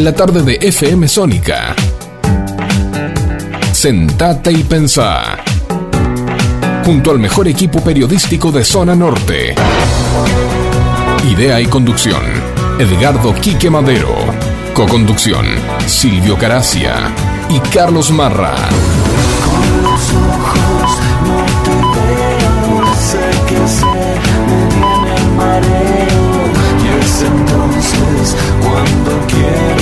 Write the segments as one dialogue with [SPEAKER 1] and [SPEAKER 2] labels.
[SPEAKER 1] en la tarde de FM Sónica. Sentate y pensá. Junto al mejor equipo periodístico de Zona Norte. Idea y conducción. Edgardo Quique Madero. Coconducción. Silvio Caracia y Carlos Marra.
[SPEAKER 2] Con los ojos no te sé que sé, me entonces cuando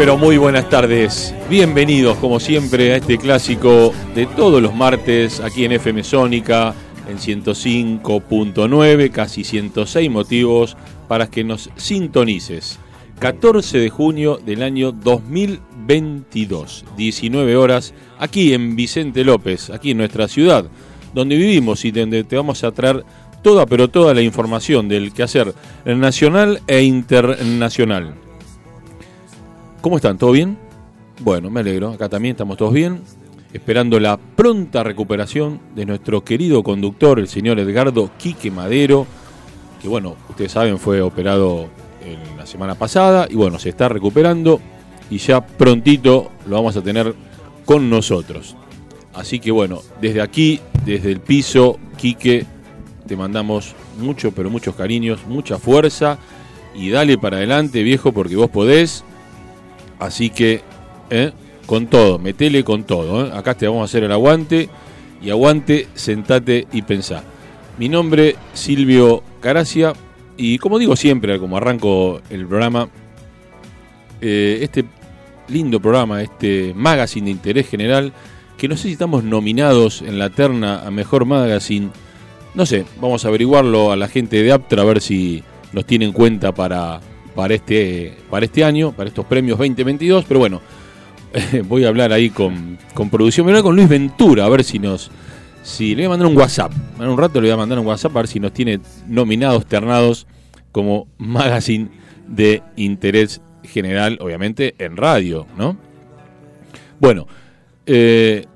[SPEAKER 3] Pero muy buenas tardes. Bienvenidos, como siempre, a este clásico de todos los martes aquí en FM Sónica, en 105.9, casi 106 motivos para que nos sintonices. 14 de junio del año 2022, 19 horas, aquí en Vicente López, aquí en nuestra ciudad, donde vivimos y donde te vamos a traer toda, pero toda la información del quehacer nacional e internacional. ¿Cómo están? ¿Todo bien? Bueno, me alegro. Acá también estamos todos bien. Esperando la pronta recuperación de nuestro querido conductor, el señor Edgardo Quique Madero, que bueno, ustedes saben, fue operado en la semana pasada y bueno, se está recuperando y ya prontito lo vamos a tener con nosotros. Así que bueno, desde aquí, desde el piso, Quique, te mandamos mucho, pero muchos cariños, mucha fuerza y dale para adelante, viejo, porque vos podés. Así que, ¿eh? con todo, metele con todo. ¿eh? Acá te vamos a hacer el aguante. Y aguante, sentate y pensá. Mi nombre, Silvio Caracia. Y como digo siempre, como arranco el programa, eh, este lindo programa, este magazine de interés general, que no sé si estamos nominados en la terna a mejor magazine. No sé, vamos a averiguarlo a la gente de Aptra a ver si nos tiene en cuenta para, para este, para este año, para estos premios 2022, pero bueno, voy a hablar ahí con, con producción, voy a hablar con Luis Ventura, a ver si nos... Si le voy a mandar un WhatsApp, en un rato le voy a mandar un WhatsApp a ver si nos tiene nominados, ternados como magazine de interés general, obviamente en radio, ¿no? Bueno, eh,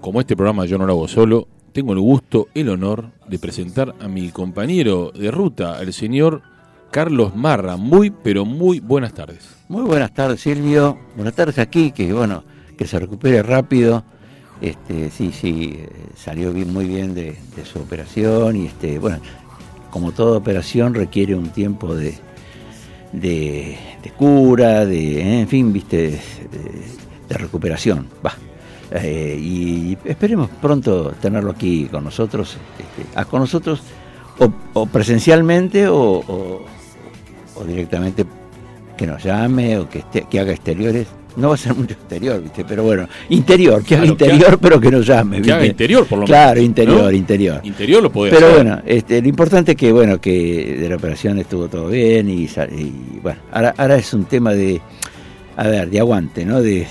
[SPEAKER 3] como este programa yo no lo hago solo, tengo el gusto, el honor de presentar a mi compañero de ruta, el señor Carlos Marra. Muy, pero muy buenas tardes.
[SPEAKER 4] Muy buenas tardes, Silvio. Buenas tardes aquí, que bueno, que se recupere rápido. Este, sí, sí, eh, salió bien, muy bien de, su operación y este, bueno, como toda operación requiere un tiempo de, de, cura, de, en fin, viste, de, recuperación. Va. Eh, y esperemos pronto tenerlo aquí con nosotros, este, ah, con nosotros o, presencialmente o- o directamente que nos llame o que, esté- que haga exteriores. No va a ser mucho exterior, ¿viste? Pero bueno, interior, que haga
[SPEAKER 3] Claro, que
[SPEAKER 4] interior,
[SPEAKER 3] haga-
[SPEAKER 4] pero que nos llame.
[SPEAKER 3] Que
[SPEAKER 4] ¿viste?
[SPEAKER 3] haga interior, por lo menos.
[SPEAKER 4] Claro, interior,
[SPEAKER 3] ¿no?
[SPEAKER 4] interior.
[SPEAKER 3] Interior lo podés
[SPEAKER 4] Pero
[SPEAKER 3] hacer.
[SPEAKER 4] bueno, este, lo importante es que bueno que de la operación estuvo todo bien y, y, bueno, ahora, ahora es un tema de, a ver, de aguante, ¿no? De,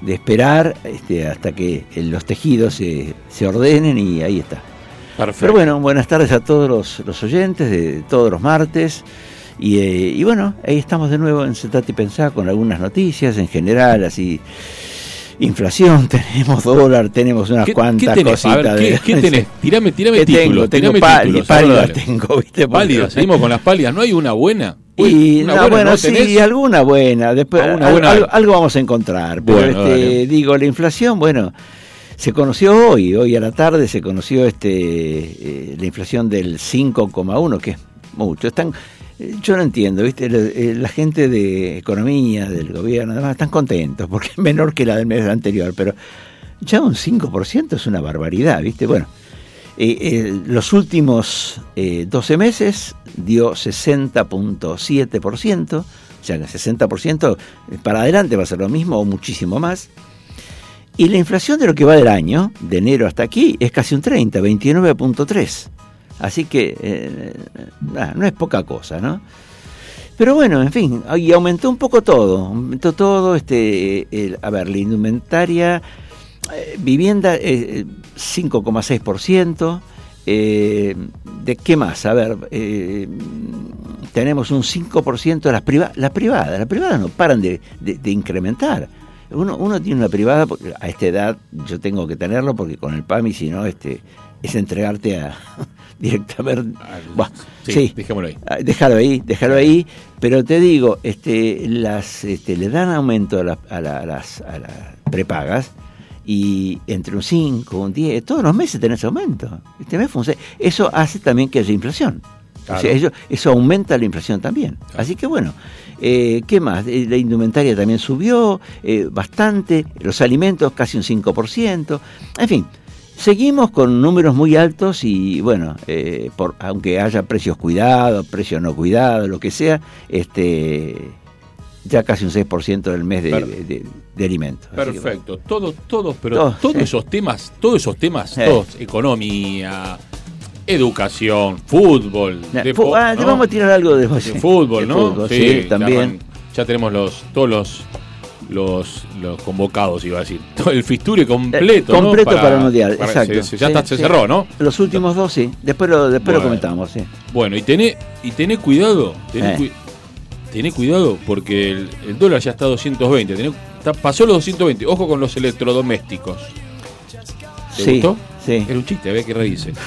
[SPEAKER 4] de esperar este, hasta que los tejidos se, se ordenen y ahí está.
[SPEAKER 3] Perfecto.
[SPEAKER 4] Pero bueno, buenas tardes a todos los, los oyentes de todos los martes. Y, eh, y bueno, ahí estamos de nuevo en Sentate y Pensar con algunas noticias en general, así. Inflación, tenemos dólar, tenemos unas
[SPEAKER 3] ¿Qué,
[SPEAKER 4] cuantas
[SPEAKER 3] qué
[SPEAKER 4] cositas.
[SPEAKER 3] ver, ¿qué,
[SPEAKER 4] de-
[SPEAKER 3] qué tenés? Tirame, tirame
[SPEAKER 4] ¿Qué
[SPEAKER 3] títulos.
[SPEAKER 4] tengo? Tengo
[SPEAKER 3] títulos.
[SPEAKER 4] pálidas, tengo, ¿viste?
[SPEAKER 3] Pálidas, seguimos con las pálidas. ¿No hay una buena?
[SPEAKER 4] Y
[SPEAKER 3] Una
[SPEAKER 4] una
[SPEAKER 3] buena,
[SPEAKER 4] buena,
[SPEAKER 3] ¿no
[SPEAKER 4] sí, alguna buena. Después,
[SPEAKER 3] Alguna
[SPEAKER 4] al-
[SPEAKER 3] buena
[SPEAKER 4] algo, vamos a encontrar. Pero
[SPEAKER 3] Bueno,
[SPEAKER 4] este, digo, la inflación, bueno, se conoció hoy, hoy a la tarde se conoció este eh, la inflación del 5,1, que es mucho. Están, yo no entiendo, ¿viste? La, eh, la gente de economía, del gobierno, además, están contentos porque es menor que la del mes anterior, pero ya un 5% es una barbaridad, ¿viste? Bueno, eh, eh, los últimos eh, 12 meses dio 60.7%, o sea que 60% para adelante va a ser lo mismo o muchísimo más. Y la inflación de lo que va del año, de enero hasta aquí, es casi un 30, 29.3. Así que eh, nah, no es poca cosa, ¿no? Pero bueno, en fin, y aumentó un poco todo, aumentó todo, este, el- a ver, la indumentaria, eh, vivienda eh, 5,6%, eh, ¿de qué más? A ver, eh, tenemos un 5% de las privadas, las privadas, las privadas no paran de, de- de incrementar. Uno, uno tiene una privada, porque a esta edad yo tengo que tenerlo porque con el PAMI, si no, este, es entregarte a directamente... Buah,
[SPEAKER 3] Sí,
[SPEAKER 4] sí,
[SPEAKER 3] dejémoslo ahí.
[SPEAKER 4] Ah, Déjalo ahí, déjalo ahí, pero te digo, este, las, este, le dan aumento a, la- a la- a las, a las prepagas y entre un 5, un 10, todos los meses tenés aumento. Este mes seis. Eso hace también que haya inflación.
[SPEAKER 3] Claro.
[SPEAKER 4] O sea, eso, eso aumenta la inflación también. Así que bueno, eh, ¿qué más? Eh, La indumentaria también subió eh, bastante, los alimentos casi un 5%, en fin. Seguimos con números muy altos y bueno, eh, por, aunque haya precios cuidados, precios no cuidados, lo que sea, este ya casi un 6% del mes de,
[SPEAKER 3] Per-
[SPEAKER 4] de- de- de alimentos. Que,
[SPEAKER 3] Perfecto, todos, todos, pero
[SPEAKER 4] Todos,
[SPEAKER 3] todos
[SPEAKER 4] sí.
[SPEAKER 3] esos temas, todos esos temas,
[SPEAKER 4] Sí.
[SPEAKER 3] todos, economía, educación, fútbol,
[SPEAKER 4] bueno.
[SPEAKER 3] depo-
[SPEAKER 4] ah, vamos a tirar algo de,
[SPEAKER 3] fútbol, ¿no?
[SPEAKER 4] fútbol, sí,
[SPEAKER 3] ya
[SPEAKER 4] también.
[SPEAKER 3] arran- Ya, tenemos los, todos los, los, los convocados, iba a decir. Todo el fisture completo,
[SPEAKER 4] Eh,
[SPEAKER 3] ¿no?
[SPEAKER 4] completo para, el mundial,
[SPEAKER 3] para-
[SPEAKER 4] exacto.
[SPEAKER 3] se- se- ya
[SPEAKER 4] Sí,
[SPEAKER 3] está, se
[SPEAKER 4] sí.
[SPEAKER 3] cerró, ¿no?
[SPEAKER 4] Los últimos dos, sí. Después lo, después lo comentamos, sí.
[SPEAKER 3] Bueno, y tené, y tené cuidado, tené,
[SPEAKER 4] Eh.
[SPEAKER 3] tené cuidado porque el, el dólar ya está a 220, tené- está- pasó los 220, ojo con los electrodomésticos. ¿Te
[SPEAKER 4] Sí,
[SPEAKER 3] gustó?
[SPEAKER 4] sí.
[SPEAKER 3] Era un chiste, a ver qué reíse.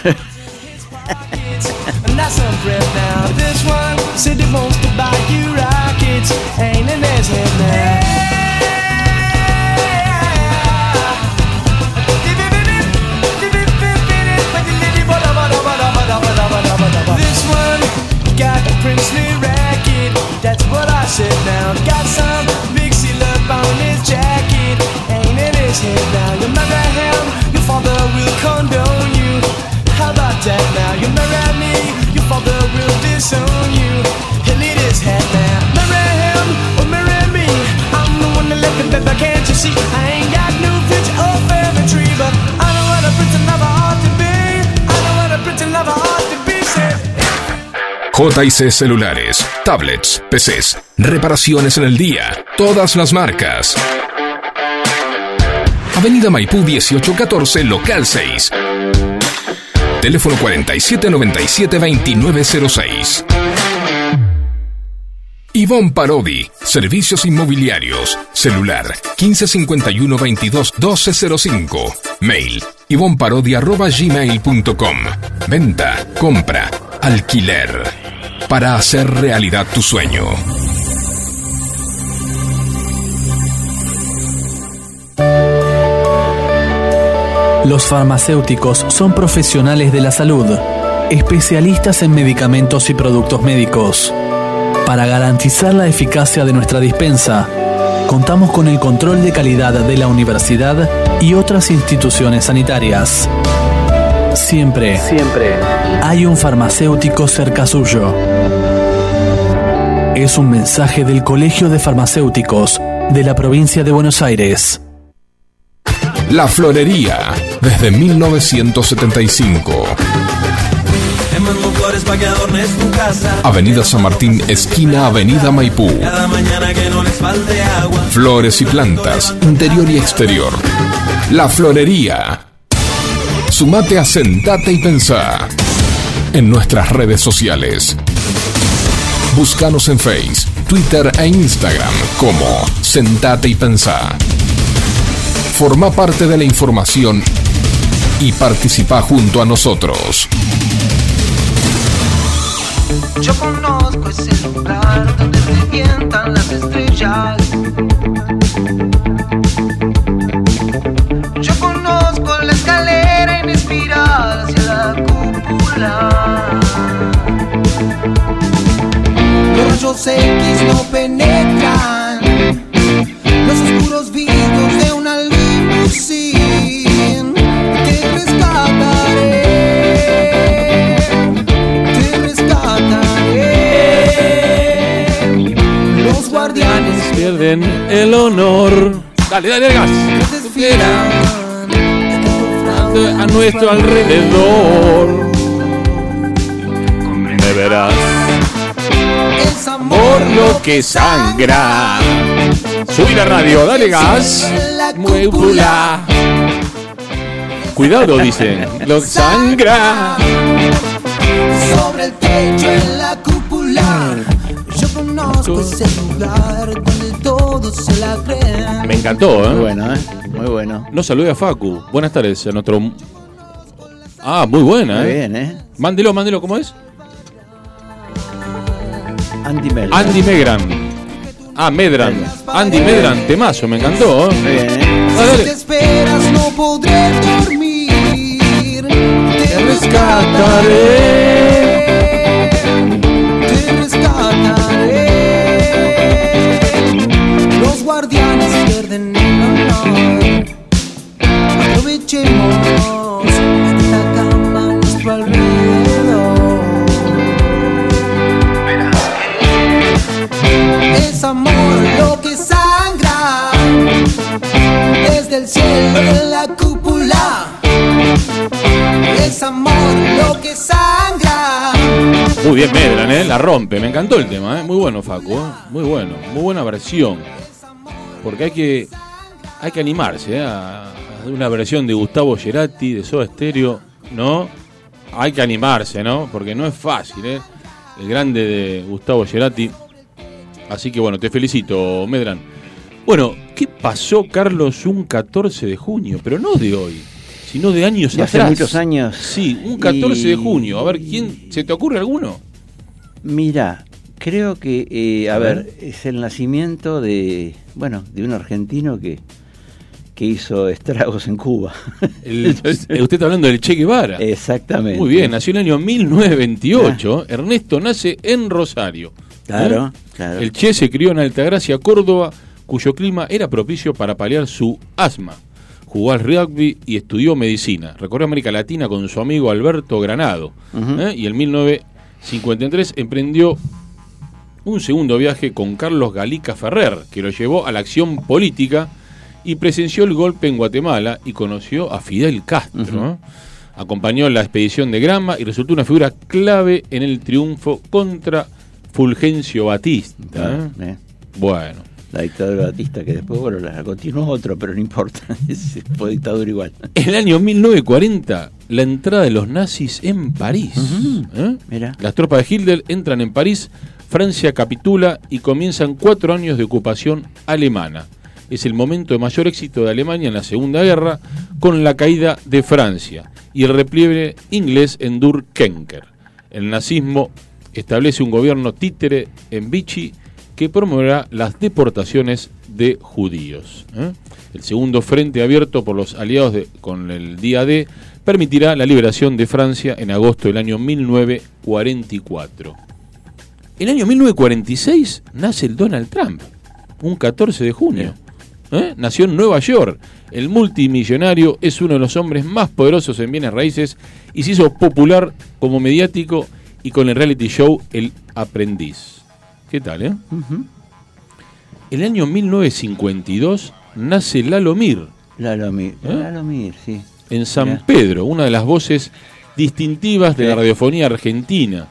[SPEAKER 2] princely racket. That's what I said now. Got some seal up on his jacket. Ain't in his head now. You marry him, your father will condone you. How about that now? You marry me, your father will disown you.
[SPEAKER 1] JC Celulares, tablets, PCs, reparaciones en el día, todas las marcas. Avenida Maipú 1814, local 6. Teléfono 4797-2906. Ivonne Parodi, Servicios Inmobiliarios, celular 1551-22-1205, mail ivonparodi.gmail.com, venta, compra, alquiler, para hacer realidad tu sueño.
[SPEAKER 5] Los farmacéuticos son profesionales de la salud, especialistas en medicamentos y productos médicos. Para garantizar la eficacia de nuestra dispensa, contamos con el control de calidad de la universidad y otras instituciones sanitarias. Siempre, siempre hay un farmacéutico cerca suyo. Es un mensaje del Colegio de Farmacéuticos de la provincia de Buenos Aires.
[SPEAKER 1] La Florería, desde 1975.
[SPEAKER 6] Te mando flores pa' que adornes tu casa.
[SPEAKER 1] Avenida San Martín, esquina Avenida Maipú.
[SPEAKER 6] Cada mañana que no les falte agua.
[SPEAKER 1] Flores y plantas, interior y exterior. La Florería. Sumate a Sentate y Pensá. En nuestras redes sociales. Búscanos en Face, Twitter e Instagram como Sentate y Pensá. Forma parte de la información y participa junto a nosotros.
[SPEAKER 7] Yo conozco ese lugar donde revientan las estrellas. Rayos X no penetran los oscuros vidrios de una limusine. Te rescataré, te rescataré. Los guardianes
[SPEAKER 3] Pierden el honor. Dale, dale, gas. a nuestro alrededor. Me verás
[SPEAKER 7] Es
[SPEAKER 3] por lo que sangra. Subí la radio, dale gas. Muébula. Cuidado, dicen. Lo sangra.
[SPEAKER 7] Sobre el techo en la cúpula. Yo conozco ese lugar donde todos se la creen.
[SPEAKER 3] Me encantó,
[SPEAKER 4] Muy
[SPEAKER 3] ¿eh?
[SPEAKER 4] bueno, ¿eh? Muy bueno.
[SPEAKER 3] No saludé a Facu. Buenas tardes a nuestro. Ah, muy buena,
[SPEAKER 4] Muy
[SPEAKER 3] ¿eh?
[SPEAKER 4] bien, ¿eh?
[SPEAKER 3] Mándelo, mándelo, ¿cómo es?
[SPEAKER 4] Andy Mel.
[SPEAKER 3] Andy Megran. Ah, Medran. Andy Medran, temazo, me encantó, ¿eh?
[SPEAKER 4] ¿eh?
[SPEAKER 3] Ah,
[SPEAKER 7] Si
[SPEAKER 3] dale.
[SPEAKER 7] te esperas no podré dormir. Te
[SPEAKER 3] rescataré. 10 Medran, ¿eh? La rompe. Me encantó el tema, ¿eh? Muy bueno, Facu. Eh. Muy bueno. Muy buena versión. Porque hay que, hay que animarse eh, a una versión de Gustavo Gerati, de Soda Stereo, ¿no? Hay que animarse, ¿no? Porque no es fácil. Eh, el grande de Gustavo Gerati. Así que bueno, te felicito, Medran. Bueno, ¿qué pasó, Carlos, un 14 de junio? Pero no de hoy, sino de años
[SPEAKER 4] atrás. Hace muchos años.
[SPEAKER 3] Sí, un 14 de junio. A ver, ¿quién se te ocurre alguno?
[SPEAKER 4] Mira, creo que, eh, a,
[SPEAKER 3] A
[SPEAKER 4] ver,
[SPEAKER 3] ver.
[SPEAKER 4] es el nacimiento de, bueno, de un argentino que, que hizo estragos en Cuba.
[SPEAKER 3] El- el- usted está hablando del Che Guevara.
[SPEAKER 4] Exactamente.
[SPEAKER 3] Muy bien, nació en el año 1928. Ernesto nace en Rosario.
[SPEAKER 4] Claro,
[SPEAKER 3] ¿Eh?
[SPEAKER 4] claro.
[SPEAKER 3] El Che se crió en Altagracia, Córdoba, cuyo clima era propicio para paliar su asma. Jugó al rugby y estudió medicina. Recorrió América Latina con su amigo Alberto Granado.
[SPEAKER 4] Ujú.
[SPEAKER 3] ¿eh? Y en 1953 emprendió un segundo viaje con Carlos Galica Ferrer, que lo llevó a la acción política y presenció el golpe en Guatemala y conoció a Fidel Castro. Acompañó la expedición de Grama y resultó una figura clave en el triunfo contra Fulgencio Batista. eh, Bueno,
[SPEAKER 4] La dictadura batista, que después, bueno, la continuó otro, pero no importa. Es- Fue dictadura igual.
[SPEAKER 3] en el año 1940, la entrada de los nazis en París. ¿eh?
[SPEAKER 4] Mira.
[SPEAKER 3] Las tropas de Hitler entran en París, Francia capitula y comienzan cuatro años de ocupación alemana. Es el momento de mayor éxito de Alemania en la Segunda Guerra, con la caída de Francia y el repliegue inglés en Durkenker. El nazismo establece un gobierno títere en Vichy que promoverá las deportaciones de judíos. ¿eh? El segundo frente abierto por los aliados de- con el día D permitirá la liberación de Francia en agosto del año 1944. El año 1946 nace el Donald Trump, un 14 de junio. ¿Eh? Nació en Nueva York. El multimillonario es uno de los hombres más poderosos en bienes raíces y se hizo popular como mediático y con el reality show El Aprendiz. ¿Qué tal, eh?
[SPEAKER 4] Ujú.
[SPEAKER 3] El año 1952 nace Lalo Mir
[SPEAKER 4] Lalo Mir.
[SPEAKER 3] ¿Eh?
[SPEAKER 4] Lalo Mir, sí.
[SPEAKER 3] en San
[SPEAKER 4] Mirá.
[SPEAKER 3] Pedro, una de las voces distintivas de la radiofonía argentina.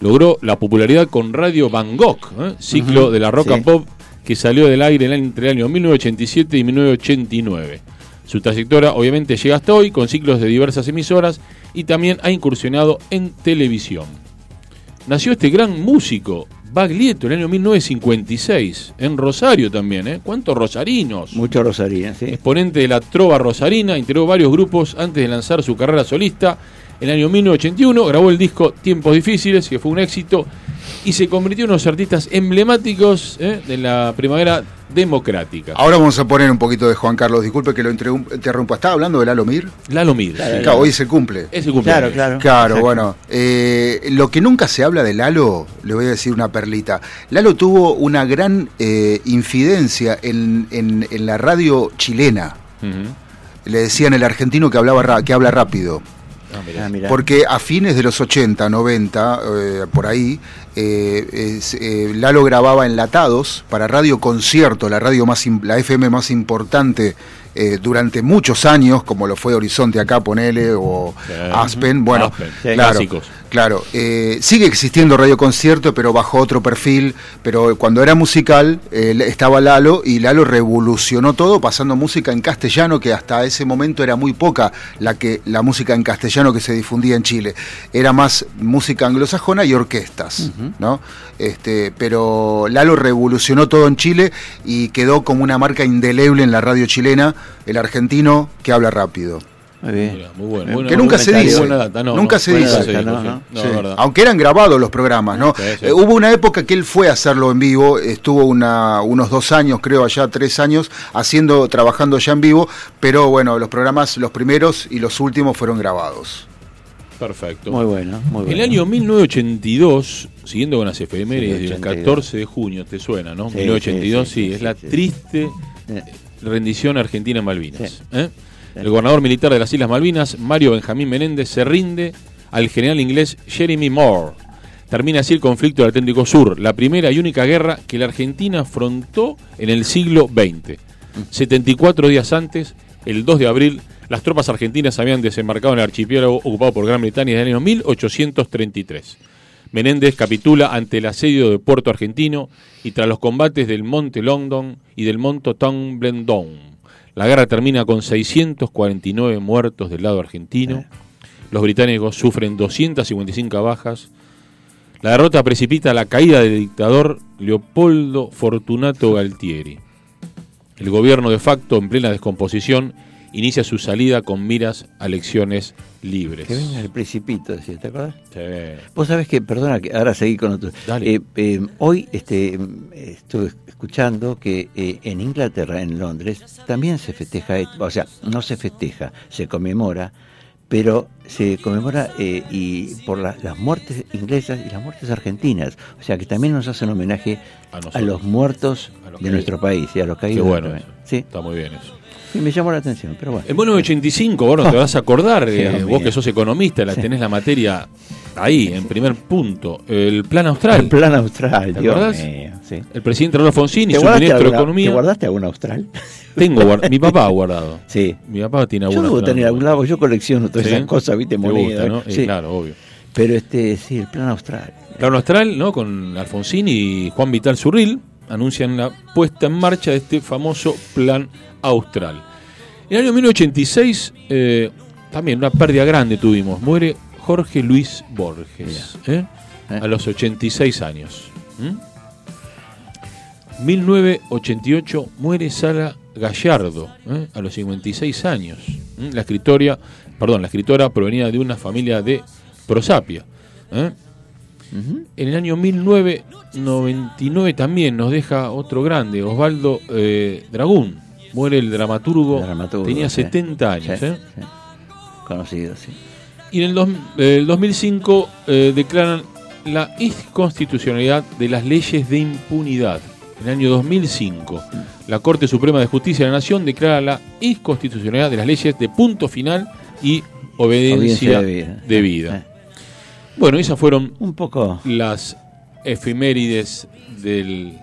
[SPEAKER 3] Logró la popularidad con Radio Van Gogh, ¿eh? ciclo de la rock
[SPEAKER 4] sí.
[SPEAKER 3] and pop que salió del aire entre el año 1987 y 1989. Su trayectoria obviamente llega hasta hoy con ciclos de diversas emisoras y también ha incursionado en televisión. Nació este gran músico, Baglietto, en el año 1956, en Rosario también, ¿eh? ¿Cuántos rosarinos?
[SPEAKER 4] Mucho Rosario, sí.
[SPEAKER 3] exponente de la trova rosarina, integró varios grupos antes de lanzar su carrera solista. En el año 1981 grabó el disco Tiempos Difíciles, que fue un éxito, y se convirtió en uno de los artistas emblemáticos ¿eh? de la primavera democrática.
[SPEAKER 8] Ahora vamos a poner un poquito de Juan Carlos. Disculpe que lo interrum- interrumpa. ¿Estaba hablando de Lalo Mir?
[SPEAKER 3] Lalo Mir.
[SPEAKER 4] Claro,
[SPEAKER 3] sí.
[SPEAKER 8] Claro, hoy se cumple.
[SPEAKER 3] Es el cumpleaños.
[SPEAKER 4] Claro, claro.
[SPEAKER 8] Claro,
[SPEAKER 4] Exacto.
[SPEAKER 8] bueno. eh, lo que nunca se habla de Lalo, le voy a decir una perlita. Lalo tuvo una gran eh, infidencia en, en- en la radio chilena. Le decían el argentino que, hablaba que habla rápido.
[SPEAKER 3] Ah, mirá.
[SPEAKER 4] Ah.
[SPEAKER 8] Porque a fines de los 80, 90, eh, por ahí, eh, eh, Lalo grababa enlatados para Radio Concierto, la radio más la FM más importante eh, durante muchos años, como lo fue Horizonte acá, ponele, o. Aspen, bueno,
[SPEAKER 3] Aspen, sí.
[SPEAKER 8] claro,
[SPEAKER 3] Clásicos.
[SPEAKER 8] claro, eh, sigue existiendo Radio Concierto, pero bajo otro perfil, pero cuando era musical eh, estaba Lalo y Lalo revolucionó todo pasando música en castellano, que hasta ese momento era muy poca la, que, la música en castellano que se difundía en Chile, era más música anglosajona y orquestas, ¿no? Este, pero Lalo revolucionó todo en Chile y quedó como una marca indeleble en la radio chilena, el argentino que habla rápido.
[SPEAKER 4] Muy bien.
[SPEAKER 3] Muy bueno. Buena-
[SPEAKER 8] Que nunca se dice.
[SPEAKER 3] buena data, no,
[SPEAKER 8] Nunca
[SPEAKER 3] no,
[SPEAKER 8] se dice.
[SPEAKER 3] data,
[SPEAKER 4] No,
[SPEAKER 3] sí.
[SPEAKER 8] Aunque eran grabados los programas, ¿no?
[SPEAKER 3] Sí, sí.
[SPEAKER 8] Eh, hubo una época que él fue a hacerlo en vivo, estuvo una, unos dos años, creo allá, tres años, haciendo, trabajando ya en vivo, pero bueno, los programas, los primeros y los últimos fueron grabados.
[SPEAKER 3] Perfecto.
[SPEAKER 4] Muy bueno, muy bueno.
[SPEAKER 3] El año 1982, siguiendo con las efemérides
[SPEAKER 4] 82.
[SPEAKER 3] 14 de junio, ¿te suena, no?
[SPEAKER 4] Sí,
[SPEAKER 3] 1982,
[SPEAKER 4] sí,
[SPEAKER 3] sí,
[SPEAKER 4] sí,
[SPEAKER 3] es
[SPEAKER 4] sí,
[SPEAKER 3] la
[SPEAKER 4] sí.
[SPEAKER 3] triste
[SPEAKER 4] Eh,
[SPEAKER 3] rendición argentina en Malvinas.
[SPEAKER 4] Sí.
[SPEAKER 3] ¿eh? El gobernador militar de las Islas Malvinas, Mario Benjamín Menéndez, se rinde al general inglés Jeremy Moore. Termina así el conflicto del Atlántico Sur, la primera y única guerra que la Argentina afrontó en el siglo XX. 74 días antes, el 2 de abril, las tropas argentinas habían desembarcado en el archipiélago ocupado por Gran Bretaña en el año 1833. Menéndez capitula ante el asedio de Puerto Argentino y tras los combates del Monte London y del Monte Tonblendon. La guerra termina con 649 muertos del lado argentino. Los británicos sufren 255 bajas. La derrota precipita la caída del dictador Leopoldo Fortunato Galtieri. El gobierno de facto, en plena descomposición, inicia su salida con miras a elecciones libres.
[SPEAKER 4] Que venga el principito, decía, ¿te acuerdas?
[SPEAKER 3] Sí.
[SPEAKER 4] Vos sabés que, perdona, que ahora seguí con otro.
[SPEAKER 3] Dale.
[SPEAKER 4] Eh, eh, hoy este, estuve escuchando que eh, en Inglaterra, en Londres, también se festeja, esto. o sea, no se festeja, se conmemora, pero se conmemora eh, y por la- las muertes inglesas y las muertes argentinas. O sea, que también nos hacen homenaje
[SPEAKER 3] A
[SPEAKER 4] los muertos
[SPEAKER 3] A los
[SPEAKER 4] de nuestro país y a los
[SPEAKER 3] Qué
[SPEAKER 4] caídos.
[SPEAKER 3] bueno.
[SPEAKER 4] también.
[SPEAKER 3] eso.
[SPEAKER 4] Sí,
[SPEAKER 3] Está muy bien eso.
[SPEAKER 4] Sí, me llamó la atención, pero bueno.
[SPEAKER 3] En 1985, bueno, te vas a acordar, eh, vos que sos economista, la
[SPEAKER 4] Sí.
[SPEAKER 3] tenés la materia ahí, en primer punto. El plan austral.
[SPEAKER 4] El plan austral,
[SPEAKER 3] ¿Te acordás?
[SPEAKER 4] mío, sí.
[SPEAKER 3] El presidente y
[SPEAKER 4] ¿Te
[SPEAKER 3] su ministro de Economía.
[SPEAKER 4] ¿Te guardaste algún austral?
[SPEAKER 3] Tengo mi papá ha guardado.
[SPEAKER 4] Sí.
[SPEAKER 3] Mi papá tiene
[SPEAKER 4] Yo
[SPEAKER 3] alguna.
[SPEAKER 4] debo tener algún lado, yo colecciono todas
[SPEAKER 3] ¿Sí?
[SPEAKER 4] esas cosas, viste,
[SPEAKER 3] Te
[SPEAKER 4] monedas.
[SPEAKER 3] ¿no?
[SPEAKER 4] Sí.
[SPEAKER 3] Eh, claro, obvio.
[SPEAKER 4] Pero este, sí, el plan austral.
[SPEAKER 3] Plan Austral, ¿no? Con Alfonsín y Juan Vital Zurril anuncian la puesta en marcha de este famoso Plan Austral. En el año 1986, eh, también una pérdida grande tuvimos. Muere Jorge Luis Borges, ¿eh?
[SPEAKER 4] Eh.
[SPEAKER 3] a los 86 años. ¿Mm? 1988 muere Sara Gallardo, a los 56 años. ¿Mm? La escritora, perdón, la escritora provenía de una familia de Prosapia. En el año 1999 también nos deja otro grande, Osvaldo eh, Dragún. Muere el dramaturgo,
[SPEAKER 4] Dramaturgo,
[SPEAKER 3] tenía
[SPEAKER 4] sí.
[SPEAKER 3] 70 años. ¿eh?
[SPEAKER 4] Conocido, sí.
[SPEAKER 3] Y en el, dos- eh, el 2005 eh, declaran la inconstitucionalidad de las leyes de impunidad. En el año 2005, la Corte Suprema de Justicia de la Nación declara la inconstitucionalidad de las leyes de punto final y obediencia,
[SPEAKER 4] debida.
[SPEAKER 3] debida.
[SPEAKER 4] Eh,
[SPEAKER 3] Bueno, esas fueron
[SPEAKER 4] Un poco.
[SPEAKER 3] las efemérides del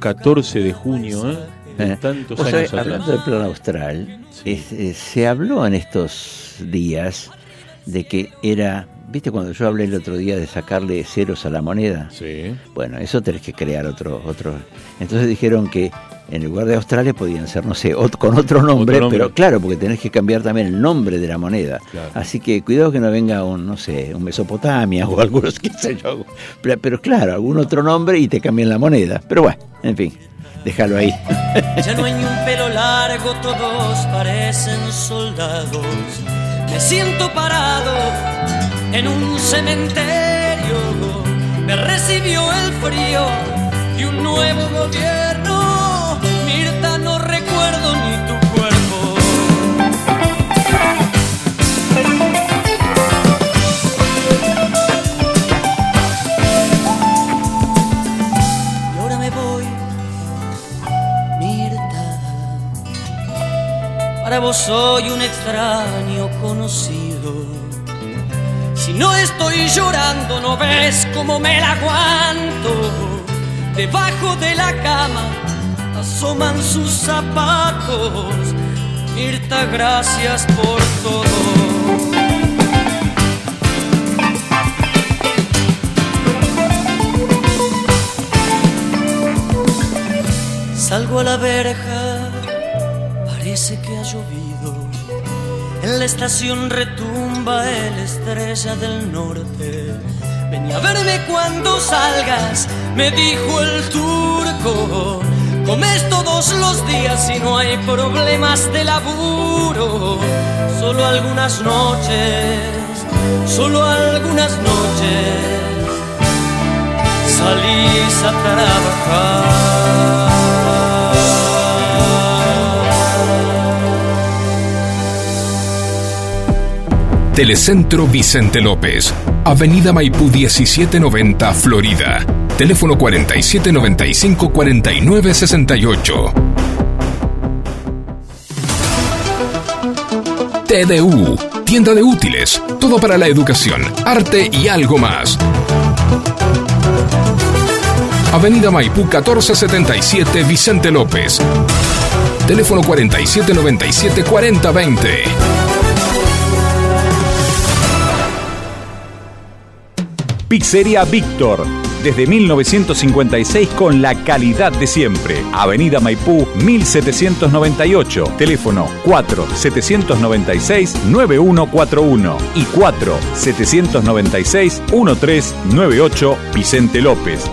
[SPEAKER 3] 14 de junio, ¿eh? De
[SPEAKER 4] eh,
[SPEAKER 3] tantos
[SPEAKER 4] vos
[SPEAKER 3] años
[SPEAKER 4] sabés,
[SPEAKER 3] atrás.
[SPEAKER 4] hablando del plan austral, es- eh, se habló en estos días de que era, viste cuando yo hablé el otro día de sacarle ceros a la moneda,
[SPEAKER 3] Sí.
[SPEAKER 4] bueno, eso tenés que crear otro, otro. Entonces dijeron que en lugar de Australia podían ser, no sé, con otro nombre,
[SPEAKER 3] Otro nombre.
[SPEAKER 4] pero claro, porque tenés que cambiar también el nombre de la moneda.
[SPEAKER 3] Claro.
[SPEAKER 4] Así que cuidado que no venga un, no sé, un Mesopotamia o algunos, qué sé yo. Pero, pero claro, algún otro nombre y te cambian la moneda. Pero bueno, en fin, déjalo ahí.
[SPEAKER 6] Ya no hay ni un pelo largo, todos parecen soldados. Me siento parado en un cementerio. Me recibió el frío y un nuevo gobierno. Para vos soy un extraño conocido. Si no estoy llorando, no ves cómo me la aguanto. Debajo de la cama asoman sus zapatos. Mirta, gracias por todo. Salgo a la verja, parece que ha llovido. En la estación retumba el estrella del norte. Ven a verme cuando salgas, me dijo el turco. Comes todos los días y no hay problemas de laburo. Solo algunas noches, solo algunas noches salís a trabajar.
[SPEAKER 1] Telecentro Vicente López, Avenida Maipú 1790, Florida. Teléfono 4795-4968. TDU, tienda de útiles, todo para la educación, arte y algo más. Avenida Maipú 1477 Vicente López. Teléfono 4797-4020.
[SPEAKER 9] Pizzería Víctor. Desde 1956 con la calidad de siempre. Avenida Maipú 1798. Teléfono 4-796-9141 y 4-796-1398 Vicente López.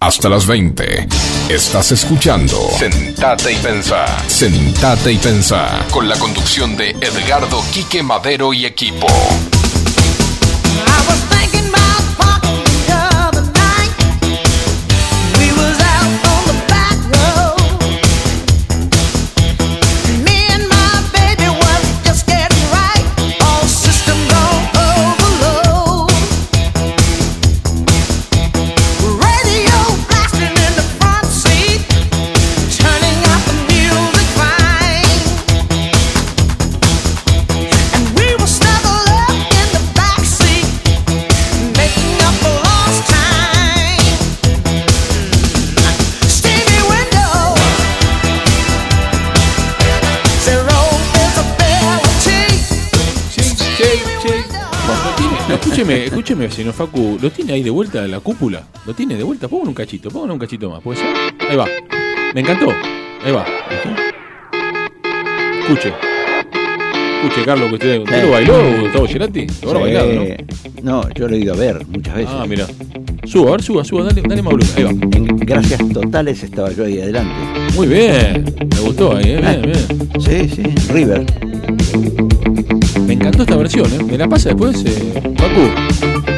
[SPEAKER 1] Hasta las 20. Estás escuchando Sentate y Pensá. Sentate y Pensá. Con la conducción de Edgardo Quique Madero y equipo.
[SPEAKER 3] Escúcheme, señor Facu, ¿lo tiene ahí de vuelta la cúpula? ¿Lo tiene de vuelta? Póngale un cachito, póngale un cachito más, ¿puede ser? Ahí va. Me encantó. Ahí va. Escuche. Escuche, Carlos, que usted, ¿usted lo bailó, Gustavo Gerati? Lo habrá bailado, ¿no?
[SPEAKER 4] No, yo lo he ido a ver muchas veces.
[SPEAKER 3] Ah, mira. Suba, a ver, suba, suba, dale, dale más volumen. Ahí va.
[SPEAKER 4] En Gracias totales estaba yo ahí adelante.
[SPEAKER 3] Muy bien. Me gustó ahí, ¿eh? bien, bien.
[SPEAKER 4] Sí, sí, River.
[SPEAKER 3] Me encantó esta versión, ¿eh? ¿Me la pasa después, eh, Facu?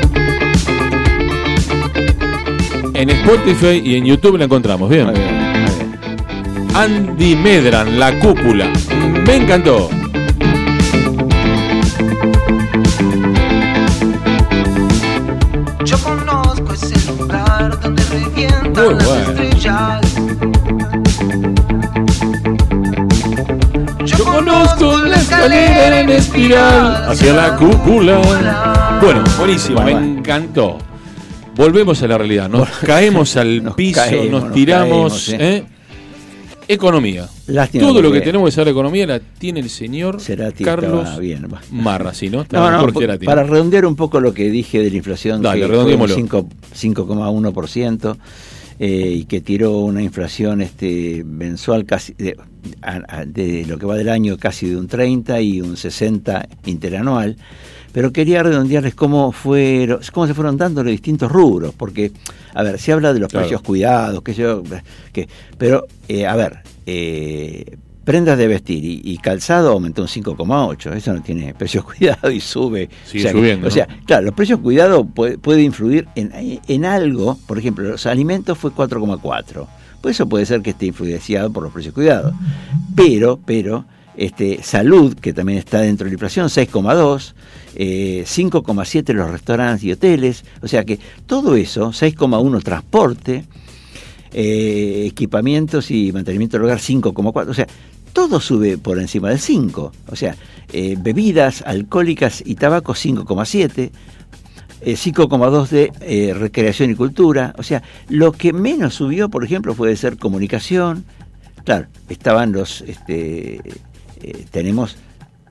[SPEAKER 3] En Spotify y en YouTube la encontramos, bien.
[SPEAKER 4] Muy bien, muy bien.
[SPEAKER 3] Andy Medran, La Cúpula. Me encantó.
[SPEAKER 7] Yo conozco ese lugar donde revientan
[SPEAKER 3] Muy
[SPEAKER 7] las
[SPEAKER 3] bueno.
[SPEAKER 7] estrellas.
[SPEAKER 3] Yo conozco la escalera en espiral hacia la cúpula. Bueno, buenísimo, me
[SPEAKER 4] Bueno,
[SPEAKER 3] encantó. Volvemos a la realidad, nos caemos al
[SPEAKER 4] Nos
[SPEAKER 3] piso,
[SPEAKER 4] caemos,
[SPEAKER 3] nos
[SPEAKER 4] nos
[SPEAKER 3] tiramos.
[SPEAKER 4] caemos, ¿eh?
[SPEAKER 3] Economía.
[SPEAKER 4] Lástima
[SPEAKER 3] Todo lo que tenemos que saber de economía la tiene el señor
[SPEAKER 4] Cerati
[SPEAKER 3] Carlos
[SPEAKER 4] bien.
[SPEAKER 3] Marra, ¿sí, no?
[SPEAKER 4] Para redondear un poco lo que dije de la inflación,
[SPEAKER 3] Dale,
[SPEAKER 4] que fue un 5 5,1%, eh, y que tiró una inflación este mensual casi de, a- a- de lo que va del año casi de un 30 y un 60 interanual. Pero quería redondearles cómo, fueron, cómo se fueron dando los distintos rubros, porque, a ver, se habla de los
[SPEAKER 3] Claro.
[SPEAKER 4] precios cuidados, que yo, pero, eh, a ver, eh, prendas de vestir y, y calzado aumentó un 5,8, eso no tiene precios cuidados y sube.
[SPEAKER 3] Sigue
[SPEAKER 4] o sea, que-
[SPEAKER 3] subiendo,
[SPEAKER 4] O sea, claro, los precios cuidados puede, puede influir en, en algo, por ejemplo, los alimentos fue 4,4. Pues eso puede ser que esté influenciado por los precios cuidados. Pero, pero, este, salud, que también está dentro de la inflación, 6,2, eh, 5,7 los restaurantes y hoteles, o sea que todo eso, 6,1 transporte, eh, equipamientos y mantenimiento del hogar 5,4, o sea, todo sube por encima del 5, o sea, eh, bebidas alcohólicas y tabaco 5,7, eh, 5,2 de eh, recreación y cultura, o sea, lo que menos subió, por ejemplo, puede ser comunicación, claro, estaban los, este, eh, tenemos,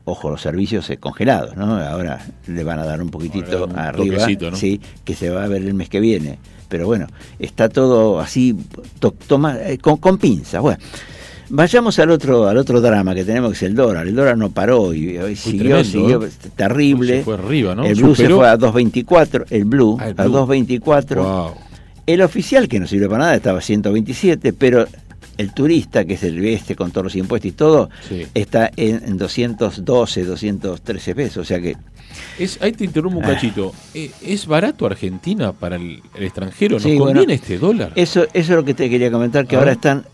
[SPEAKER 4] ojo, los servicios eh, congelados, ¿no? Ahora le van a dar un poquitito
[SPEAKER 3] un
[SPEAKER 4] arriba,
[SPEAKER 3] ¿no?
[SPEAKER 4] sí, que se va a ver el mes que viene. Pero bueno, está todo así, to- toma, eh, con, con pinzas. Bueno, vayamos al otro, al otro drama que tenemos, que es el dólar. El dólar no paró y, y siguió,
[SPEAKER 3] tremendo,
[SPEAKER 4] siguió
[SPEAKER 3] ¿eh?
[SPEAKER 4] terrible.
[SPEAKER 3] Se fue arriba, ¿no?
[SPEAKER 4] El blue se fue a 2.24, el blue,
[SPEAKER 3] Ah, el
[SPEAKER 4] a
[SPEAKER 3] blue.
[SPEAKER 4] 2.24.
[SPEAKER 3] Wow.
[SPEAKER 4] El oficial, que no sirve para nada, estaba a 127, pero el turista, que es el este con todos los impuestos y todo,
[SPEAKER 3] Sí.
[SPEAKER 4] está en, en 212, 213 pesos. O sea que
[SPEAKER 3] Es, ahí te interrumpo un
[SPEAKER 4] Ah.
[SPEAKER 3] cachito. Eh, ¿Es barato Argentina para el, el extranjero? ¿Nos
[SPEAKER 4] Sí,
[SPEAKER 3] conviene
[SPEAKER 4] bueno,
[SPEAKER 3] este dólar?
[SPEAKER 4] eso, eso es lo que te quería comentar, que ahora están,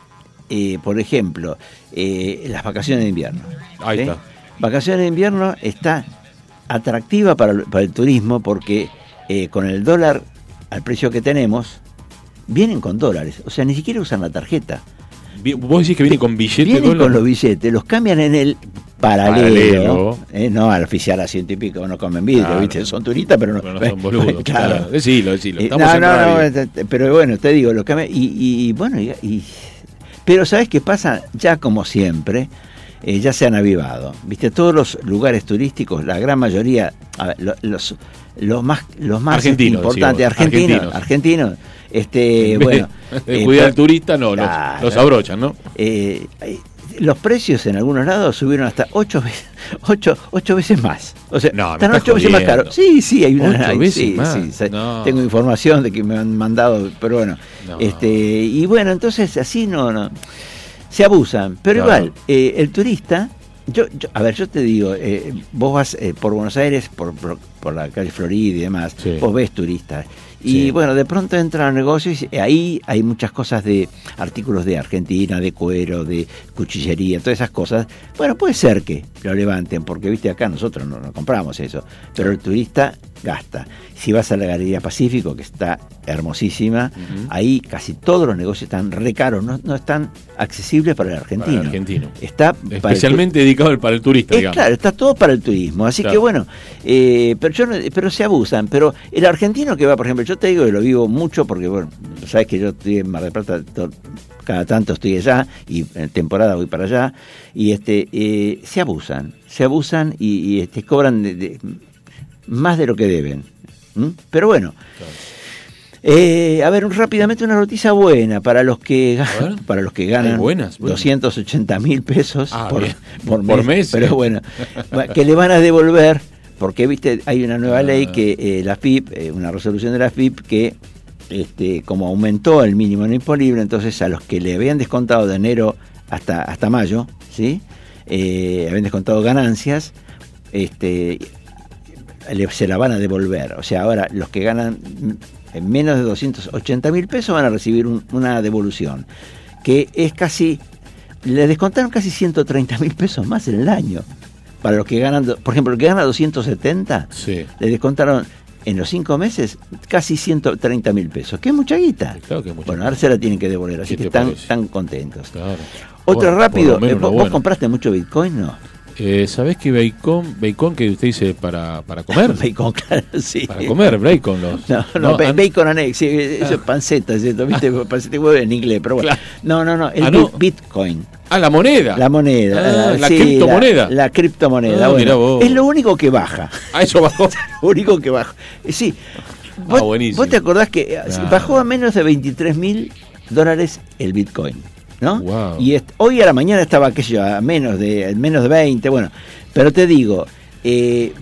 [SPEAKER 4] eh, por ejemplo, eh, las vacaciones de invierno.
[SPEAKER 3] Ahí
[SPEAKER 4] ¿sí?
[SPEAKER 3] está.
[SPEAKER 4] Vacaciones de invierno está atractiva para el, para el turismo porque eh, con el dólar al precio que tenemos, vienen con dólares. O sea, ni siquiera usan la tarjeta.
[SPEAKER 3] ¿Vos decís que viene con billete
[SPEAKER 4] Vienen con los billetes, los cambian en el paralelo,
[SPEAKER 3] Paralelo.
[SPEAKER 4] eh, no al oficial a ciento y pico, no comen vidrio,
[SPEAKER 3] Claro.
[SPEAKER 4] ¿viste? son turistas, pero no,
[SPEAKER 3] Pero no son boludos.
[SPEAKER 4] claro.
[SPEAKER 3] claro. Decilo, decilo.
[SPEAKER 4] Eh,
[SPEAKER 3] Estamos
[SPEAKER 4] no,
[SPEAKER 3] en
[SPEAKER 4] no, no,
[SPEAKER 3] radio.
[SPEAKER 4] eh, eh, pero bueno, te digo, los cambian, y, y, bueno, y, y- pero ¿sabes qué pasa? Ya como siempre, eh, ya se han avivado, ¿viste? Todos los lugares turísticos, la gran mayoría, a ver, lo- los, los más, los más
[SPEAKER 3] Argentinos,
[SPEAKER 4] importantes, argentinos.
[SPEAKER 3] argentinos,
[SPEAKER 4] este, bueno,
[SPEAKER 3] de
[SPEAKER 4] eh,
[SPEAKER 3] cuidar al turista, no, los,
[SPEAKER 4] Claro.
[SPEAKER 3] los abrochan, ¿no?
[SPEAKER 4] eh, eh, los precios en algunos lados subieron hasta ocho veces, ocho, ocho veces más. O sea,
[SPEAKER 3] No, me
[SPEAKER 4] están ocho veces más caros. Sí, sí, hay una. Hay-
[SPEAKER 3] veces
[SPEAKER 4] sí,
[SPEAKER 3] más.
[SPEAKER 4] sí,
[SPEAKER 3] No.
[SPEAKER 4] Tengo información de que me han mandado, pero bueno.
[SPEAKER 3] No.
[SPEAKER 4] Este, y bueno, entonces así no, no. Se abusan. Pero igual, eh, el turista. Yo, yo- a ver, yo te digo, eh, vos vas eh, por Buenos Aires, por, por, por la calle Florida y demás, vos ves turistas. Y
[SPEAKER 3] Sí.
[SPEAKER 4] bueno, de pronto entran a negocios y ahí hay muchas cosas de artículos de Argentina, de cuero, de cuchillería, todas esas cosas. Bueno, puede ser que lo levanten, porque viste acá nosotros no, no compramos eso, pero el turista gasta. Si vas a la Galería Pacífico, que está hermosísima, ahí casi todos los negocios están re caros, no, no están accesibles para el argentino.
[SPEAKER 3] Para el argentino.
[SPEAKER 4] Está para el
[SPEAKER 3] Especialmente dedicado para el turista,
[SPEAKER 4] es
[SPEAKER 3] digamos.
[SPEAKER 4] claro, está todo para el turismo, así
[SPEAKER 3] Claro.
[SPEAKER 4] que bueno, eh, pero, yo no- pero se abusan, pero el argentino que va, por ejemplo, yo te digo que lo vivo mucho porque, bueno, sabes que yo estoy en Mar del Plata, cada tanto estoy allá y en temporada voy para allá, y este eh, se abusan, se abusan y, y, este, cobran de- de- más de lo que deben. Pero bueno. Eh, a ver, rápidamente una noticia buena para los que
[SPEAKER 3] ver.
[SPEAKER 4] para los que ganan
[SPEAKER 3] buenas, buenas.
[SPEAKER 4] 280 mil pesos
[SPEAKER 3] Ah,
[SPEAKER 4] por, por mes,
[SPEAKER 3] mes,
[SPEAKER 4] pero
[SPEAKER 3] eh.
[SPEAKER 4] bueno, que le van a devolver porque viste hay una nueva
[SPEAKER 3] Ah.
[SPEAKER 4] ley que eh, la FIP, eh, una resolución de la FIP que este, como aumentó el mínimo no imponible, entonces a los que le habían descontado de enero hasta hasta mayo, sí, habían descontado ganancias, este, le- se la van a devolver. O sea, ahora los que ganan en menos de 280 mil pesos van a recibir un- una devolución, que es casi, le descontaron casi 130 mil pesos más en el año. Para los que ganan, por ejemplo, el que gana 270,
[SPEAKER 3] Sí.
[SPEAKER 4] le descontaron en los cinco meses casi 130 mil pesos, que es mucha guita.
[SPEAKER 3] Claro que es mucha
[SPEAKER 4] bueno, ahora se la tienen que devolver, así
[SPEAKER 3] ¿Qué
[SPEAKER 4] que están, están contentos.
[SPEAKER 3] Claro.
[SPEAKER 4] Otro
[SPEAKER 3] Bueno,
[SPEAKER 4] rápido, ¿vos, compraste mucho Bitcoin? No.
[SPEAKER 3] Eh, ¿Sabés qué bacon, bacon que usted dice para, para comer?
[SPEAKER 4] Bacon, claro, sí.
[SPEAKER 3] Para comer, bacon. Los,
[SPEAKER 4] No, no,
[SPEAKER 3] an-
[SPEAKER 4] bacon eggs, sí, eso es panceta, ¿cierto? ¿Viste? Panceta y huevo en inglés, pero bueno.
[SPEAKER 3] Claro.
[SPEAKER 4] No, no, no, el
[SPEAKER 3] Ah, no.
[SPEAKER 4] Bitcoin.
[SPEAKER 3] Ah, la moneda.
[SPEAKER 4] La moneda.
[SPEAKER 3] Ah,
[SPEAKER 4] eh,
[SPEAKER 3] la
[SPEAKER 4] sí,
[SPEAKER 3] criptomoneda.
[SPEAKER 4] La, la criptomoneda.
[SPEAKER 3] Ah,
[SPEAKER 4] bueno,
[SPEAKER 3] mirá vos.
[SPEAKER 4] es lo único que baja.
[SPEAKER 3] Ah, eso bajó.
[SPEAKER 4] Lo único que baja. Eh, Sí. ¿Vos,
[SPEAKER 3] Ah, buenísimo.
[SPEAKER 4] vos te acordás que eh, bajó a menos de 23 mil dólares el Bitcoin? ¿No?
[SPEAKER 3] Wow.
[SPEAKER 4] Y hoy a la mañana estaba, yo, a menos de, menos de 20, bueno. Pero te digo, eh,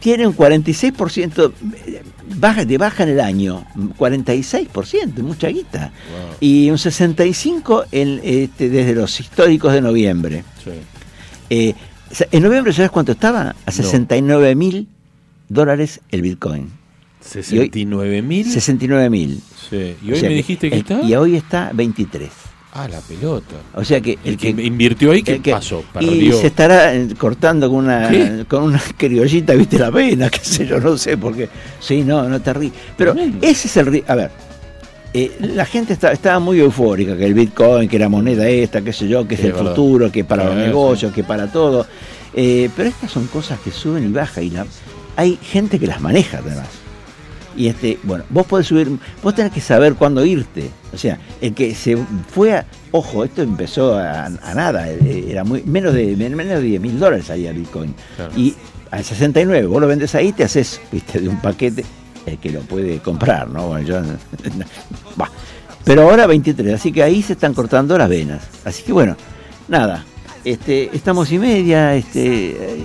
[SPEAKER 4] tiene un 46% baja, de baja en el año, 46%, mucha guita.
[SPEAKER 3] Wow.
[SPEAKER 4] Y un 65% en, este, desde los históricos de noviembre.
[SPEAKER 3] Sí.
[SPEAKER 4] Eh, en noviembre, ¿sabes cuánto estaba? A 69 mil dólares el Bitcoin.
[SPEAKER 3] 69 mil.
[SPEAKER 4] 69 mil.
[SPEAKER 3] Sí. Y hoy me dijiste que
[SPEAKER 4] el-
[SPEAKER 3] está.
[SPEAKER 4] Y hoy está 23.
[SPEAKER 3] Ah, la pelota.
[SPEAKER 4] O sea que
[SPEAKER 3] El que invirtió ahí, ¿qué
[SPEAKER 4] que-
[SPEAKER 3] pasó?
[SPEAKER 4] Y se estará eh, cortando con una
[SPEAKER 3] ¿Qué?
[SPEAKER 4] con una criollita, viste la pena, qué sé yo, no sé, porque sí, no, no te ríes. Pero
[SPEAKER 3] Tremendo.
[SPEAKER 4] ese es el a ver, eh, la gente está- estaba muy eufórica, que el Bitcoin, que la moneda esta, qué sé yo, que es el
[SPEAKER 3] verdad.
[SPEAKER 4] futuro, que para los negocios, que para todo. Eh, pero estas son cosas que suben y bajan y la, hay gente que las maneja además. Y este, bueno, vos podés subir, vos tenés que saber cuándo irte. O sea, el que se fue a, ojo, esto empezó a, a nada, eh, era muy, menos de, menos de 10 mil dólares ahí el Bitcoin.
[SPEAKER 3] Claro.
[SPEAKER 4] Y al 69, vos lo vendes ahí, te haces, viste, de un paquete, el que lo puede comprar, ¿no? Bueno, yo, bah. Pero ahora 23, así que ahí se están cortando las venas. Así que bueno, nada, este, estamos y media, este, eh,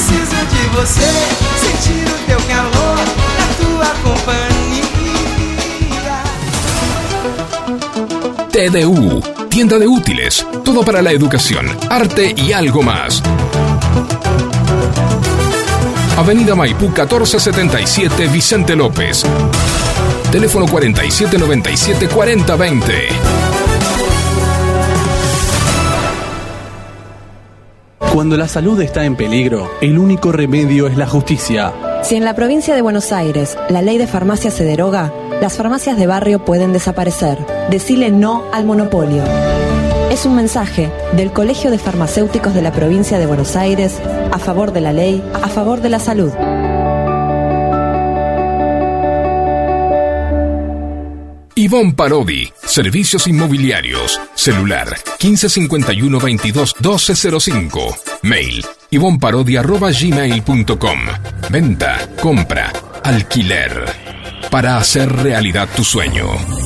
[SPEAKER 7] Preciso de você, sentir o teu calor, a tua companhia.
[SPEAKER 1] TDU, tienda de útiles, todo para la educación, arte y algo más. Avenida Maipú 1477 Vicente López. Teléfono 4797 4020.
[SPEAKER 5] Cuando la salud está en peligro, el único remedio es la justicia.
[SPEAKER 10] Si en la provincia de Buenos Aires la ley de farmacia se deroga, las farmacias de barrio pueden desaparecer. Decile no al monopolio. Es un mensaje del Colegio de Farmacéuticos de la provincia de Buenos Aires a favor de la ley, a favor de la salud.
[SPEAKER 1] Ivonne Parodi, Servicios Inmobiliarios, celular 1551 22 1205, mail ivonparodi.gmail.com, venta, compra, alquiler, para hacer realidad tu sueño.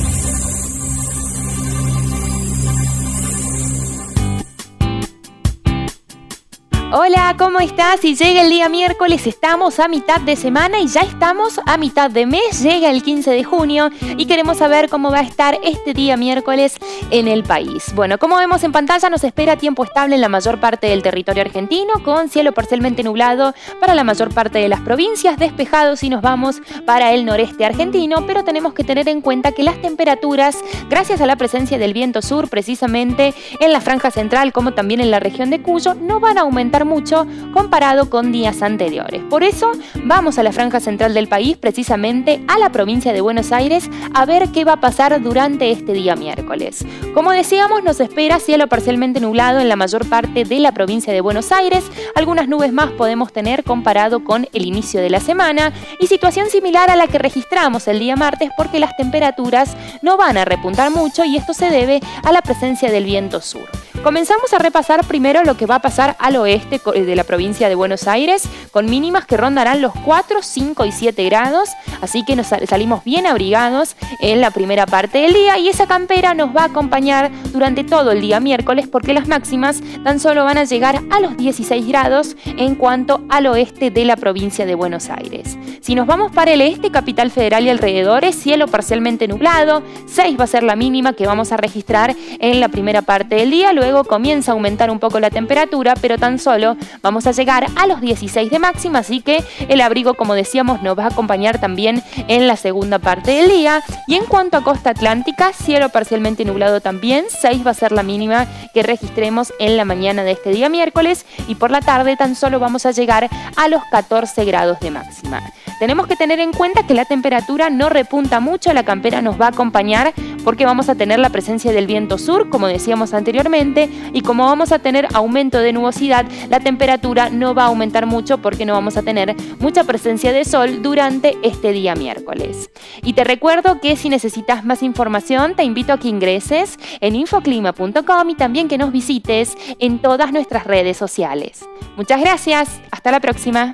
[SPEAKER 11] Hola, ¿cómo estás? Y llega el día miércoles, estamos a mitad de semana y ya estamos a mitad de mes, llega el 15 de junio y queremos saber cómo va a estar este día miércoles en el país. Bueno, como vemos en pantalla, nos espera tiempo estable en la mayor parte del territorio argentino, con cielo parcialmente nublado para la mayor parte de las provincias, despejado si nos vamos para el noreste argentino, pero tenemos que tener en cuenta que las temperaturas, gracias a la presencia del viento sur, precisamente en la franja central como también en la región de Cuyo, no van a aumentar mucho comparado con días anteriores. Por eso vamos a la franja central del país, precisamente a la provincia de Buenos Aires, a ver qué va a pasar durante este día miércoles. Como decíamos, nos espera cielo parcialmente nublado en la mayor parte de la provincia de Buenos Aires. Algunas nubes más podemos tener comparado con el inicio de la semana y situación similar a la que registramos el día martes porque las temperaturas no van a repuntar mucho y esto se debe a la presencia del viento sur. Comenzamos a repasar primero lo que va a pasar al oeste de la provincia de Buenos Aires, con mínimas que rondarán los 4, 5 y 7 grados, así que nos sal- salimos bien abrigados en la primera parte del día y esa campera nos va a acompañar durante todo el día miércoles porque las máximas tan solo van a llegar a los 16 grados en cuanto al oeste de la provincia de Buenos Aires. Si nos vamos para el este, Capital Federal y alrededores, cielo parcialmente nublado, 6 va a ser la mínima que vamos a registrar en la primera parte del día, comienza a aumentar un poco la temperatura, pero tan solo vamos a llegar a los 16 de máxima, así que el abrigo, como decíamos, nos va a acompañar también en la segunda parte del día. Y en cuanto a costa atlántica, cielo parcialmente nublado también, 6 va a ser la mínima que registremos en la mañana de este día miércoles y por la tarde tan solo vamos a llegar a los 14 grados de máxima. Tenemos que tener en cuenta que la temperatura no repunta mucho, la campera nos va a acompañar porque vamos a tener la presencia del viento sur, como decíamos anteriormente, y como vamos a tener aumento de nubosidad, la temperatura no va a aumentar mucho porque no vamos a tener mucha presencia de sol durante este día miércoles. Y te recuerdo que si necesitas más información, te invito a que ingreses en infoclima.com y también que nos visites en todas nuestras redes sociales. Muchas gracias, hasta la próxima.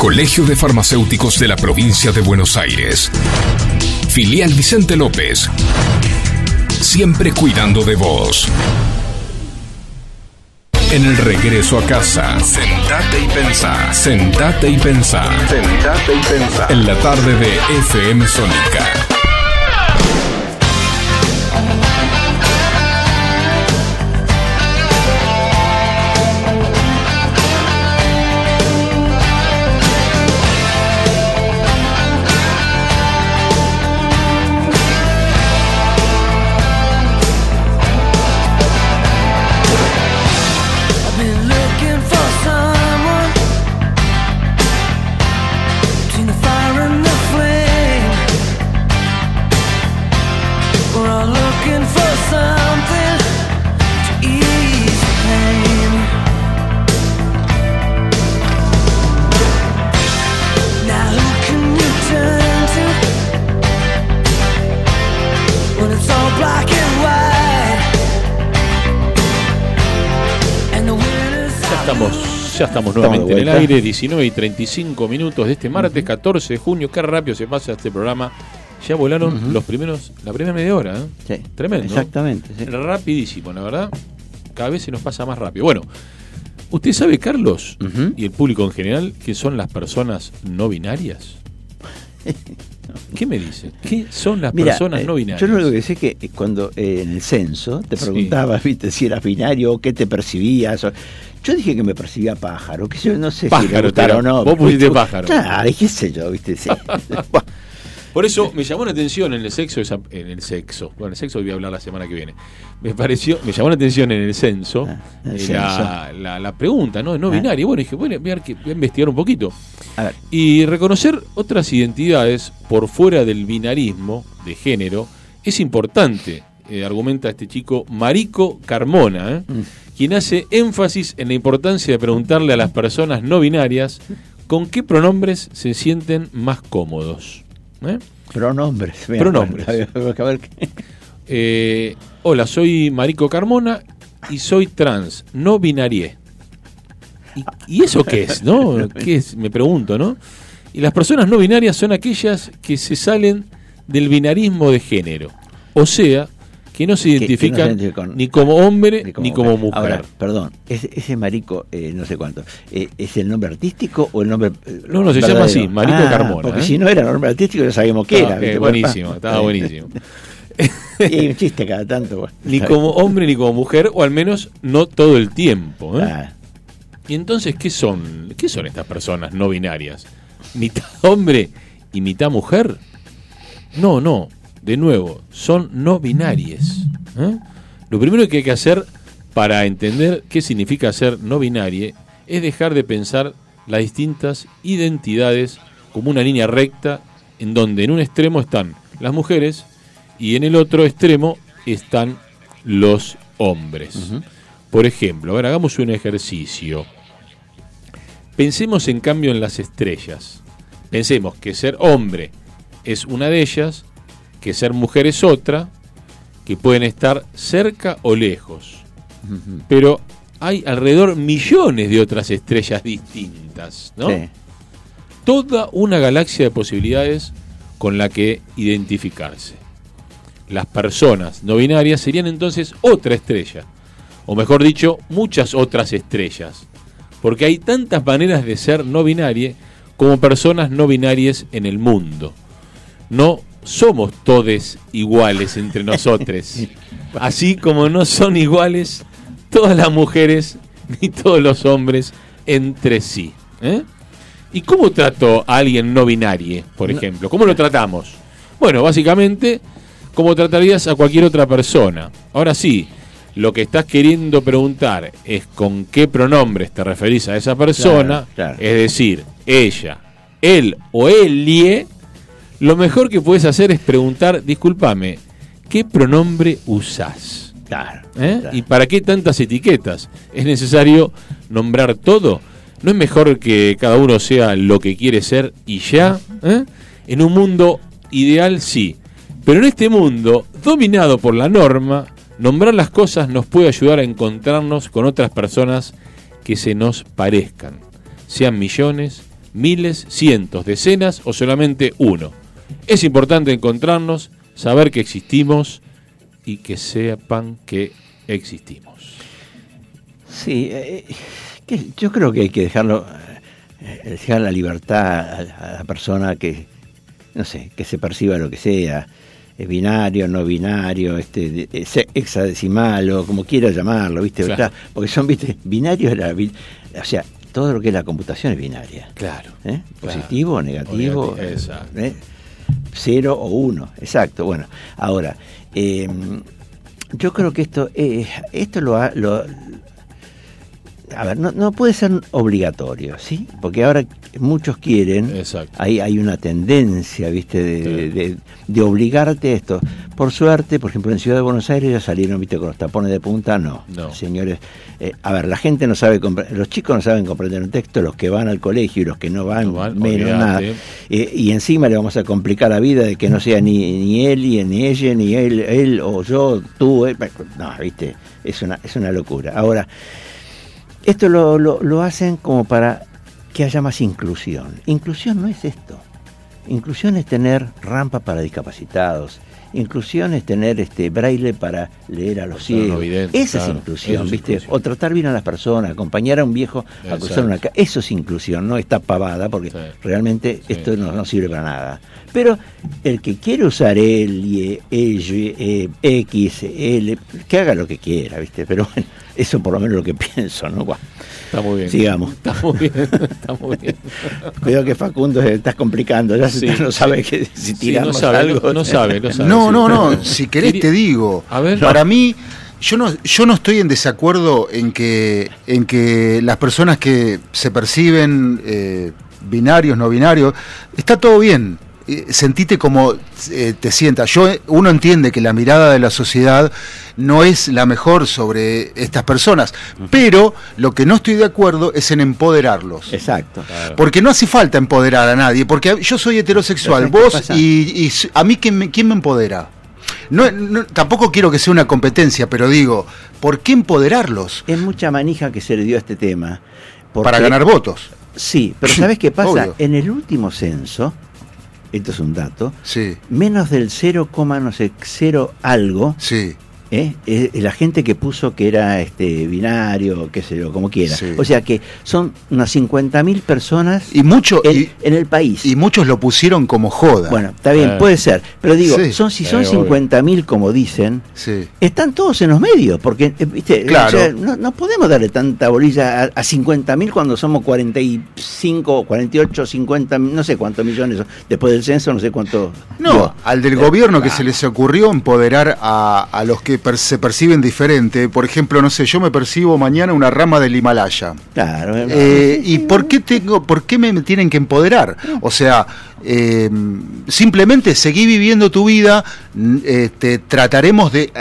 [SPEAKER 1] Colegio de Farmacéuticos de la Provincia de Buenos Aires. Filial Vicente López. Siempre cuidando de vos. En el regreso a casa, sentate y pensá. Sentate y pensá. Sentate y pensá. En la tarde de FM Sónica.
[SPEAKER 3] Estamos, nuevamente en el aire, 19 y 35 minutos de este martes 14 de junio. Qué rápido se pasa este programa. Ya volaron los primeros, la primera media hora, ¿eh?
[SPEAKER 4] Sí,
[SPEAKER 3] Tremendo.
[SPEAKER 4] Exactamente. sí.
[SPEAKER 3] Rapidísimo, la verdad. Cada vez se nos pasa más rápido. Bueno, ¿usted sabe, Carlos, y el público en general, qué son las personas no binarias? ¿Qué me dice? ¿Qué son las
[SPEAKER 4] Mira,
[SPEAKER 3] personas
[SPEAKER 4] eh,
[SPEAKER 3] no binarias?
[SPEAKER 4] Yo lo único que sé es que eh, cuando eh, en el censo te
[SPEAKER 3] Sí.
[SPEAKER 4] preguntabas, viste, si eras binario o qué te percibías. o- Yo dije que me percibía pájaro, que yo no sé si
[SPEAKER 3] Pájaro,
[SPEAKER 4] me gustara
[SPEAKER 3] te
[SPEAKER 4] o no.
[SPEAKER 3] vos pusiste pájaro.
[SPEAKER 4] Claro, qué sé yo, viste. sí.
[SPEAKER 3] Por eso me llamó la atención en el sexo, esa- en el sexo, bueno, el sexo voy a hablar la semana que viene. Me pareció, me llamó la atención en el censo,
[SPEAKER 4] Ah, el
[SPEAKER 3] eh, la, la- la pregunta, ¿no? No
[SPEAKER 4] Ah.
[SPEAKER 3] binaria. Bueno, dije, bueno, voy a, voy a investigar un poquito.
[SPEAKER 4] A ver,
[SPEAKER 3] Y reconocer otras identidades por fuera del binarismo de género es importante, eh, argumenta este chico Marico Carmona, ¿eh?
[SPEAKER 4] Mm.
[SPEAKER 3] quien hace énfasis en la importancia de preguntarle a las personas no binarias con qué pronombres se sienten más cómodos. ¿eh?
[SPEAKER 4] pronombres. mira,
[SPEAKER 3] Pronombres.
[SPEAKER 4] bueno, a ver, a ver qué-
[SPEAKER 3] hola, soy Marico Carmona y soy trans, no binarié. ¿Y, y eso qué es, no? ¿Qué es? Me pregunto, ¿no? Y las personas no binarias son aquellas que se salen del binarismo de género. O sea, que no se
[SPEAKER 4] que- que no se
[SPEAKER 3] identifican
[SPEAKER 4] con-
[SPEAKER 3] ni como hombre
[SPEAKER 4] ni
[SPEAKER 3] ni como mujer.
[SPEAKER 4] Ahora, perdón, ese, ese marico, eh, no sé cuánto, eh, ¿es el nombre artístico o el nombre eh,
[SPEAKER 3] No, no, se llama así, Marico
[SPEAKER 4] Ah,
[SPEAKER 3] Carmona,
[SPEAKER 4] Porque
[SPEAKER 3] ¿eh?
[SPEAKER 4] si no era nombre artístico ya sabíamos qué
[SPEAKER 3] Estaba,
[SPEAKER 4] era.
[SPEAKER 3] buenísimo, estaba buenísimo.
[SPEAKER 4] Y hay un chiste cada tanto. bueno.
[SPEAKER 3] Ni como hombre ni como mujer, o al menos no todo el tiempo.
[SPEAKER 4] Ah,
[SPEAKER 3] Y entonces, ¿qué son? ¿Qué son estas personas no binarias? ¿Mitad hombre y mitad mujer? No, no. De nuevo, son no binarias. ¿eh? Lo primero que hay que hacer para entender qué significa ser no binario es dejar de pensar las distintas identidades como una línea recta en donde en un extremo están las mujeres y en el otro extremo están los hombres. Por ejemplo, a ver, hagamos un ejercicio. Pensemos en cambio en las estrellas. Pensemos que ser hombre es una de ellas, que ser mujer es otra, que pueden estar cerca o lejos. Pero hay alrededor millones de otras estrellas distintas, ¿no?
[SPEAKER 4] sí.
[SPEAKER 3] Toda una galaxia de posibilidades con la que identificarse. Las personas no binarias serían entonces otra estrella, o mejor dicho, muchas otras estrellas, porque hay tantas maneras de ser no binaria como personas no binarias en el mundo. No somos todos iguales entre nosotros, así como no son iguales todas las mujeres ni todos los hombres entre sí. ¿eh? ¿Y cómo trato a alguien no binario, por ejemplo? ¿Cómo lo tratamos? Bueno, básicamente, como tratarías a cualquier otra persona. Ahora sí, lo que estás queriendo preguntar es con qué pronombres te referís a esa persona,
[SPEAKER 4] Claro, claro.
[SPEAKER 3] es decir, ella, él o elie, lo mejor que puedes hacer es preguntar, discúlpame, ¿qué pronombre usás?
[SPEAKER 4] Claro.
[SPEAKER 3] ¿Eh?
[SPEAKER 4] claro.
[SPEAKER 3] ¿Y para qué tantas etiquetas? ¿Es necesario nombrar todo? ¿No es mejor que cada uno sea lo que quiere ser y ya? ¿Eh? En un mundo ideal sí, pero en este mundo dominado por la norma, nombrar las cosas nos puede ayudar a encontrarnos con otras personas que se nos parezcan, sean millones, miles, cientos, decenas o solamente uno. Es importante encontrarnos, saber que existimos y que sepan que existimos.
[SPEAKER 4] Sí, eh, yo creo que hay que dejarlo, eh, dejar la libertad a, a la persona que, no sé, que se perciba lo que sea, binario, no binario, este, hexadecimal o como quiera llamarlo, ¿viste?
[SPEAKER 3] Claro.
[SPEAKER 4] Porque son, ¿viste? Binarios, era o sea, todo lo que es la computación es binaria.
[SPEAKER 3] Claro.
[SPEAKER 4] ¿eh? Positivo negativo.
[SPEAKER 3] O negativo, exacto.
[SPEAKER 4] ¿eh? Cero o uno, exacto. Bueno, ahora, eh, yo creo que esto, esto lo, ha- lo, a ver, no, no puede ser obligatorio, ¿sí? Porque ahora muchos quieren,
[SPEAKER 3] Exacto.
[SPEAKER 4] hay, hay una tendencia, ¿viste? De,
[SPEAKER 3] Sí.
[SPEAKER 4] de- de obligarte a esto. Por suerte, por ejemplo, en Ciudad de Buenos Aires ya salieron, ¿viste? Con los tapones de punta, no.
[SPEAKER 3] No.
[SPEAKER 4] Señores, eh, a ver, la gente no sabe, los chicos no saben comprender un texto, los que van al colegio y los que no van,
[SPEAKER 3] No van,
[SPEAKER 4] menos nada. Eh, y encima le vamos a complicar la vida de que no sea ni, ni él, y ni ella, ni él, él o yo, tú. él. No, viste, es una, es una locura. Ahora, Esto lo, lo- lo hacen como para que haya más inclusión. Inclusión no es esto. Inclusión es tener rampa para discapacitados. Inclusión es tener este braille para leer a los
[SPEAKER 3] no
[SPEAKER 4] ciegos. Esa
[SPEAKER 3] claro,
[SPEAKER 4] es inclusión,
[SPEAKER 3] es
[SPEAKER 4] ¿viste?
[SPEAKER 3] inclusión.
[SPEAKER 4] O tratar bien a las personas, acompañar a un viejo a cruzar
[SPEAKER 3] Exacto.
[SPEAKER 4] una calle. Eso es inclusión, no está pavada, porque
[SPEAKER 3] Sí.
[SPEAKER 4] realmente
[SPEAKER 3] Sí.
[SPEAKER 4] esto no, no sirve para nada. Pero el que quiere usar el, y, el, y, eh, X, L, que haga lo que quiera, ¿viste? Pero bueno, eso por lo menos es lo que pienso, ¿no? Buah.
[SPEAKER 3] Está muy bien.
[SPEAKER 4] Sigamos.
[SPEAKER 3] Está muy bien, está muy bien.
[SPEAKER 4] Cuidado que Facundo se estás complicando, ya
[SPEAKER 3] Sí,
[SPEAKER 4] no
[SPEAKER 3] sí.
[SPEAKER 4] sabe que si
[SPEAKER 3] Sí,
[SPEAKER 4] tirarnos
[SPEAKER 3] no sabe,
[SPEAKER 4] algo.
[SPEAKER 3] no, no sabe, no sabe.
[SPEAKER 8] No,
[SPEAKER 3] sí.
[SPEAKER 8] no, no. Si querés
[SPEAKER 3] Quería-
[SPEAKER 8] te digo.
[SPEAKER 3] A ver.
[SPEAKER 8] Para mí, yo no, yo no estoy en desacuerdo en que, en que las personas que se perciben eh, binarios, no binarios, está todo bien. Eh, Sentite como eh, te sientas. Yo, uno entiende que la mirada de la sociedad no es la mejor sobre estas personas, pero lo que no estoy de acuerdo es en empoderarlos.
[SPEAKER 4] Exacto.
[SPEAKER 8] Porque no hace falta empoderar a nadie, porque yo soy heterosexual,
[SPEAKER 4] Pero ¿sabes qué
[SPEAKER 8] vos y, a mí quién me, quién me empodera. No, no- tampoco quiero que sea una competencia, pero digo, ¿por qué empoderarlos?
[SPEAKER 4] Es mucha manija que se le dio a este tema. porque-
[SPEAKER 8] Para ganar votos.
[SPEAKER 4] Sí, pero ¿sabes qué pasa?
[SPEAKER 8] Obvio.
[SPEAKER 4] En el último censo, esto es un dato,
[SPEAKER 8] Sí,
[SPEAKER 4] menos del 0, no sé, 0 algo,
[SPEAKER 8] sí.
[SPEAKER 4] ¿Eh? Eh, la gente que puso que era este binario, qué sé yo, como quiera.
[SPEAKER 8] Sí.
[SPEAKER 4] O sea que son unas 50.000 personas
[SPEAKER 8] Y, mucho,
[SPEAKER 4] en,
[SPEAKER 8] y,
[SPEAKER 4] en el país.
[SPEAKER 8] y muchos lo pusieron como joda.
[SPEAKER 4] bueno, está bien,
[SPEAKER 3] Eh.
[SPEAKER 4] puede ser. Pero digo,
[SPEAKER 8] Sí.
[SPEAKER 4] son, si son
[SPEAKER 3] Eh, obvio.
[SPEAKER 4] 50.000 como dicen,
[SPEAKER 8] Sí.
[SPEAKER 4] están todos en los medios, porque eh, ¿viste?
[SPEAKER 8] Claro.
[SPEAKER 4] O sea, no, no podemos darle tanta bolilla a, a 50.000 cuando somos 45, 48, 50, no sé cuántos millones, son. después del censo no sé cuánto.
[SPEAKER 8] No,
[SPEAKER 4] digo,
[SPEAKER 8] al del
[SPEAKER 4] eh,
[SPEAKER 8] gobierno que
[SPEAKER 4] ah,
[SPEAKER 8] se les ocurrió empoderar a, a los que per- se perciben diferente. Por ejemplo, no sé, yo me percibo mañana una rama del Himalaya.
[SPEAKER 4] Claro, eh,
[SPEAKER 8] Eh, ¿Y por qué tengo, por qué me tienen que empoderar? O sea, eh, simplemente seguí viviendo tu vida, este, trataremos de,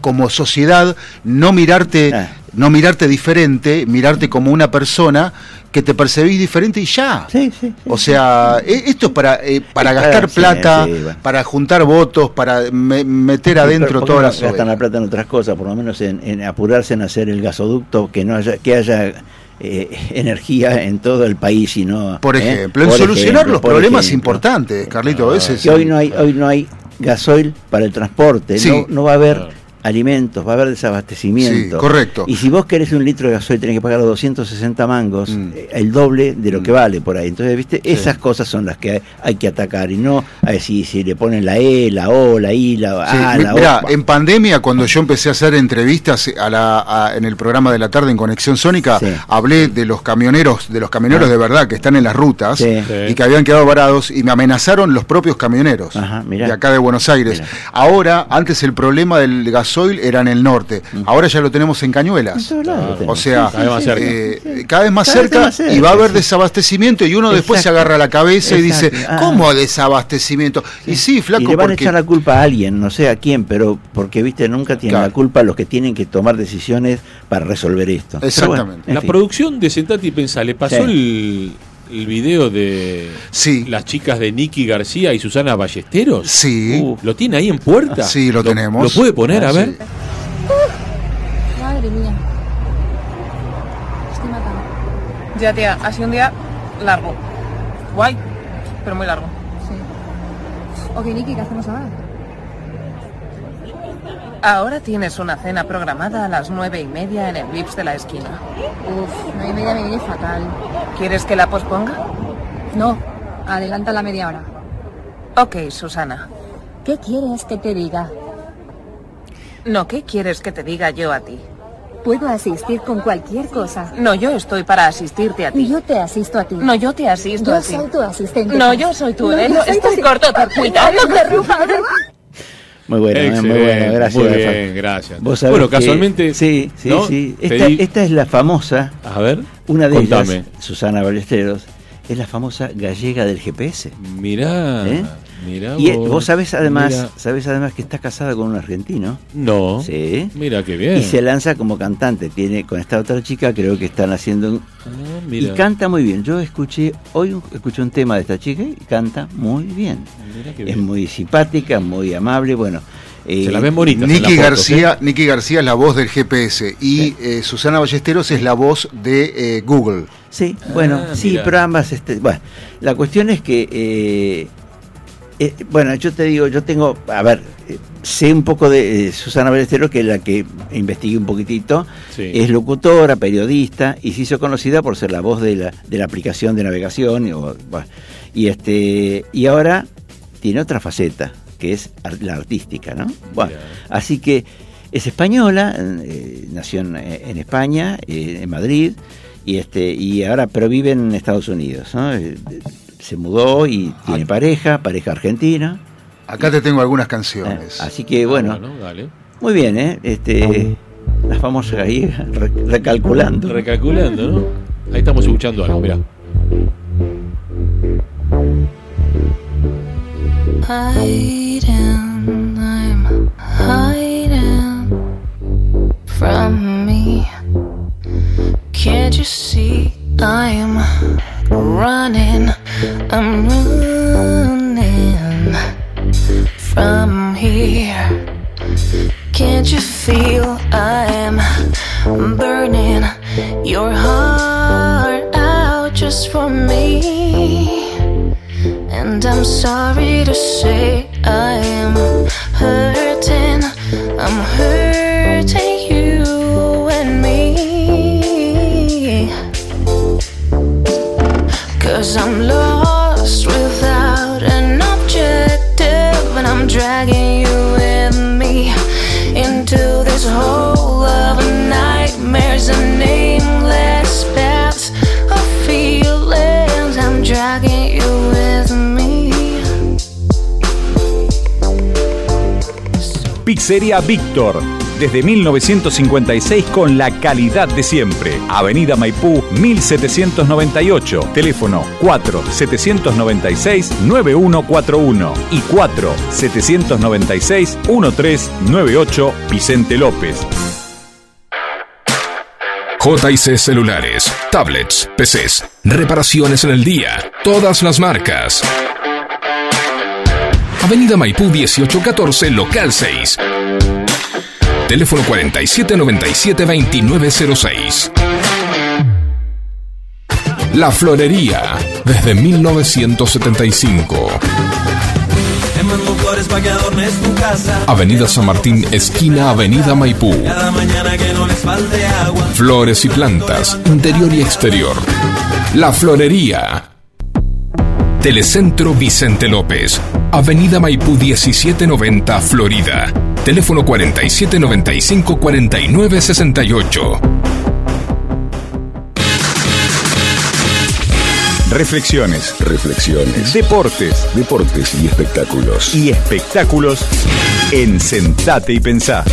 [SPEAKER 8] como sociedad, no mirarte,
[SPEAKER 4] Ah.
[SPEAKER 8] no mirarte diferente, mirarte como una persona que te percibís diferente y ya.
[SPEAKER 4] sí, sí, sí.
[SPEAKER 8] O sea, e- esto es para, eh, para gastar plata,
[SPEAKER 4] sí, bueno.
[SPEAKER 8] para juntar votos, para me- meter
[SPEAKER 4] Sí,
[SPEAKER 8] adentro
[SPEAKER 4] pero ¿por qué
[SPEAKER 8] todas
[SPEAKER 4] no
[SPEAKER 8] las
[SPEAKER 4] gastan la plata en otras cosas, por lo menos en, en apurarse en hacer el gasoducto, que no haya, que haya eh, energía en todo el país y no.
[SPEAKER 8] Por
[SPEAKER 4] ¿eh?
[SPEAKER 8] ejemplo, en
[SPEAKER 4] Por
[SPEAKER 8] solucionar
[SPEAKER 4] ejemplo,
[SPEAKER 8] los problemas
[SPEAKER 4] ejemplo.
[SPEAKER 8] importantes, Carlito. a veces
[SPEAKER 4] que hoy no hay hoy no hay gasoil para el transporte
[SPEAKER 8] Sí.
[SPEAKER 4] no, no va a haber
[SPEAKER 3] Claro.
[SPEAKER 4] Alimentos va a haber desabastecimiento
[SPEAKER 8] Sí, correcto.
[SPEAKER 4] y si vos querés un litro de gasoil tenés que pagar 260 mangos
[SPEAKER 8] Mm.
[SPEAKER 4] eh, el doble de lo que
[SPEAKER 8] Mm.
[SPEAKER 4] vale por ahí entonces viste esas cosas son las que hay, hay que atacar y no a decir si le ponen la E la O la I la
[SPEAKER 8] Sí,
[SPEAKER 4] A la
[SPEAKER 8] mirá,
[SPEAKER 4] O
[SPEAKER 8] en pandemia, cuando yo empecé a hacer entrevistas a la, a- en el programa de la tarde en Conexión Sónica, hablé de los camioneros, de los camioneros
[SPEAKER 4] Ah.
[SPEAKER 8] de verdad que están en las rutas y que habían quedado varados y me amenazaron los propios camioneros
[SPEAKER 4] Ajá,
[SPEAKER 8] de acá de Buenos Aires.
[SPEAKER 4] Mirá.
[SPEAKER 8] Ahora, antes el problema del gasoil era en el norte, ahora ya lo tenemos en Cañuelas. O sea,
[SPEAKER 3] Cada vez más cerca.
[SPEAKER 8] eh, cada vez más
[SPEAKER 4] Cada vez
[SPEAKER 8] cerca
[SPEAKER 4] más cerca,
[SPEAKER 8] y va a haber
[SPEAKER 4] sí.
[SPEAKER 8] desabastecimiento y uno después se agarra la cabeza y dice.
[SPEAKER 4] Ah.
[SPEAKER 8] ¿cómo desabastecimiento? Y sí, flaco,
[SPEAKER 4] y le van a echar la culpa a alguien, no sé a quién, pero porque viste nunca tienen
[SPEAKER 8] Claro.
[SPEAKER 4] la culpa los que tienen que tomar decisiones para resolver esto.
[SPEAKER 8] Exactamente.
[SPEAKER 4] en
[SPEAKER 3] La
[SPEAKER 4] fin.
[SPEAKER 3] producción de Sentate y Pensá, ¿le pasó
[SPEAKER 4] Sí.
[SPEAKER 3] el, el video de
[SPEAKER 8] Sí.
[SPEAKER 3] las chicas de Nicky García y Susana Ballesteros?
[SPEAKER 8] Sí.
[SPEAKER 3] Uh, ¿Lo tiene ahí en puerta?
[SPEAKER 8] Sí, lo tenemos.
[SPEAKER 3] ¿Lo puede poner?
[SPEAKER 8] Ah,
[SPEAKER 3] a ver.
[SPEAKER 8] sí.
[SPEAKER 12] Madre mía. Estoy matando.
[SPEAKER 13] Ya, tía, ha sido un día largo. Guay, pero muy largo.
[SPEAKER 12] Sí. Ok, Niki, ¿qué hacemos ahora?
[SPEAKER 13] Ahora tienes una cena programada a las nueve y media en el Blips de la esquina.
[SPEAKER 12] Uf, no hay media me viene fatal.
[SPEAKER 13] ¿Quieres que la posponga?
[SPEAKER 12] No, adelanta la media hora.
[SPEAKER 13] Ok, Susana.
[SPEAKER 12] ¿Qué quieres que te diga?
[SPEAKER 13] No, ¿qué quieres que te diga yo a ti?
[SPEAKER 12] Puedo asistir con cualquier cosa.
[SPEAKER 13] No, yo estoy para asistirte a
[SPEAKER 12] Y
[SPEAKER 13] ti.
[SPEAKER 12] yo te asisto a ti.
[SPEAKER 13] No, yo te asisto
[SPEAKER 12] yo
[SPEAKER 13] a ti.
[SPEAKER 12] soy tu asistente.
[SPEAKER 13] No, yo soy tu
[SPEAKER 12] No, yo soy tu
[SPEAKER 13] cortocircuitado.
[SPEAKER 4] Muy bueno, eh, muy bueno, gracias.
[SPEAKER 3] Muy bien, gracias.
[SPEAKER 4] Vos sabés
[SPEAKER 3] bueno,
[SPEAKER 4] que-
[SPEAKER 3] casualmente.
[SPEAKER 4] Sí, sí,
[SPEAKER 3] ¿no?
[SPEAKER 4] sí. Esta, esta es la famosa,
[SPEAKER 3] A ver.
[SPEAKER 4] una de
[SPEAKER 3] contame.
[SPEAKER 4] ellas, Susana Ballesteros, es la famosa gallega del GPS.
[SPEAKER 3] Mirá.
[SPEAKER 4] ¿Eh?
[SPEAKER 3] Mirá
[SPEAKER 4] Y eh, vos sabés además,
[SPEAKER 3] Mirá.
[SPEAKER 4] sabés además que está casada con un argentino.
[SPEAKER 3] No.
[SPEAKER 4] Sí.
[SPEAKER 3] Mira qué bien.
[SPEAKER 4] Y se lanza como cantante. Tiene con esta otra chica, creo que están haciendo un,
[SPEAKER 3] Ah,
[SPEAKER 4] y canta muy bien. Yo escuché hoy un- escuché un tema de esta chica y canta muy bien.
[SPEAKER 3] Mirá qué
[SPEAKER 4] Es
[SPEAKER 3] bien.
[SPEAKER 4] muy simpática, muy amable. Bueno,
[SPEAKER 8] Eh,
[SPEAKER 3] Se las ven bonitas en
[SPEAKER 8] Nicky García,
[SPEAKER 3] ¿eh?
[SPEAKER 8] Nicky García es la voz del GPS y eh, Susana Ballesteros es la voz de eh, Google.
[SPEAKER 4] Sí, bueno,
[SPEAKER 3] Ah,
[SPEAKER 4] sí,
[SPEAKER 3] mira.
[SPEAKER 4] pero ambas, este, bueno, la cuestión es que, eh, eh, bueno, yo te digo, yo tengo, a ver, eh, sé un poco de eh, Susana Ballesteros, que es la que investigué un poquitito,
[SPEAKER 3] Sí.
[SPEAKER 4] es locutora, periodista, y se hizo conocida por ser la voz de la, de la aplicación de navegación, y, bueno, y este, y ahora tiene otra faceta, que es la artística, ¿no? Bueno, así que es española, nació en, en España, en Madrid, y este y ahora pero vive en Estados Unidos, ¿no? Eh, Se mudó y tiene pareja, pareja argentina.
[SPEAKER 8] Acá te tengo algunas canciones.
[SPEAKER 4] Así que bueno,
[SPEAKER 3] Ah, bueno, dale.
[SPEAKER 4] muy bien, ¿eh? Este, las vamos ahí re- recalculando.
[SPEAKER 3] Recalculando, ¿no? Ahí estamos escuchando algo, mirá.
[SPEAKER 14] hiding, I'm hiding from me. Can't you see I'm running? I'm running from here. Can't you feel I'm burning your heart out just for me? And I'm sorry to say I am hurting. I'm hurting Cause I'm lost without an objective. And I'm dragging you with me into this hole of nightmares and nameless paths of feelings. I'm dragging you with me.
[SPEAKER 9] Pizzería Víctor. Desde 1956 con la calidad de siempre. Avenida Maipú 1798. Teléfono 4-796-9141 y 4-796-1398 Vicente López.
[SPEAKER 1] JC Celulares, tablets, PCs, reparaciones en el día, todas las marcas. Avenida Maipú 1814, local 6. Teléfono 4797-2906. La Florería, desde 1975.
[SPEAKER 2] Te mando flores para que adornes tu casa.
[SPEAKER 1] Avenida San Martín, esquina Avenida Maipú. Flores y plantas, interior y exterior. La Florería. Telecentro Vicente López. Avenida Maipú 1790, Florida. Teléfono 4795-4968.
[SPEAKER 9] Reflexiones.
[SPEAKER 15] Reflexiones.
[SPEAKER 9] Deportes.
[SPEAKER 15] Deportes y espectáculos.
[SPEAKER 9] Y espectáculos en Sentate y Pensá.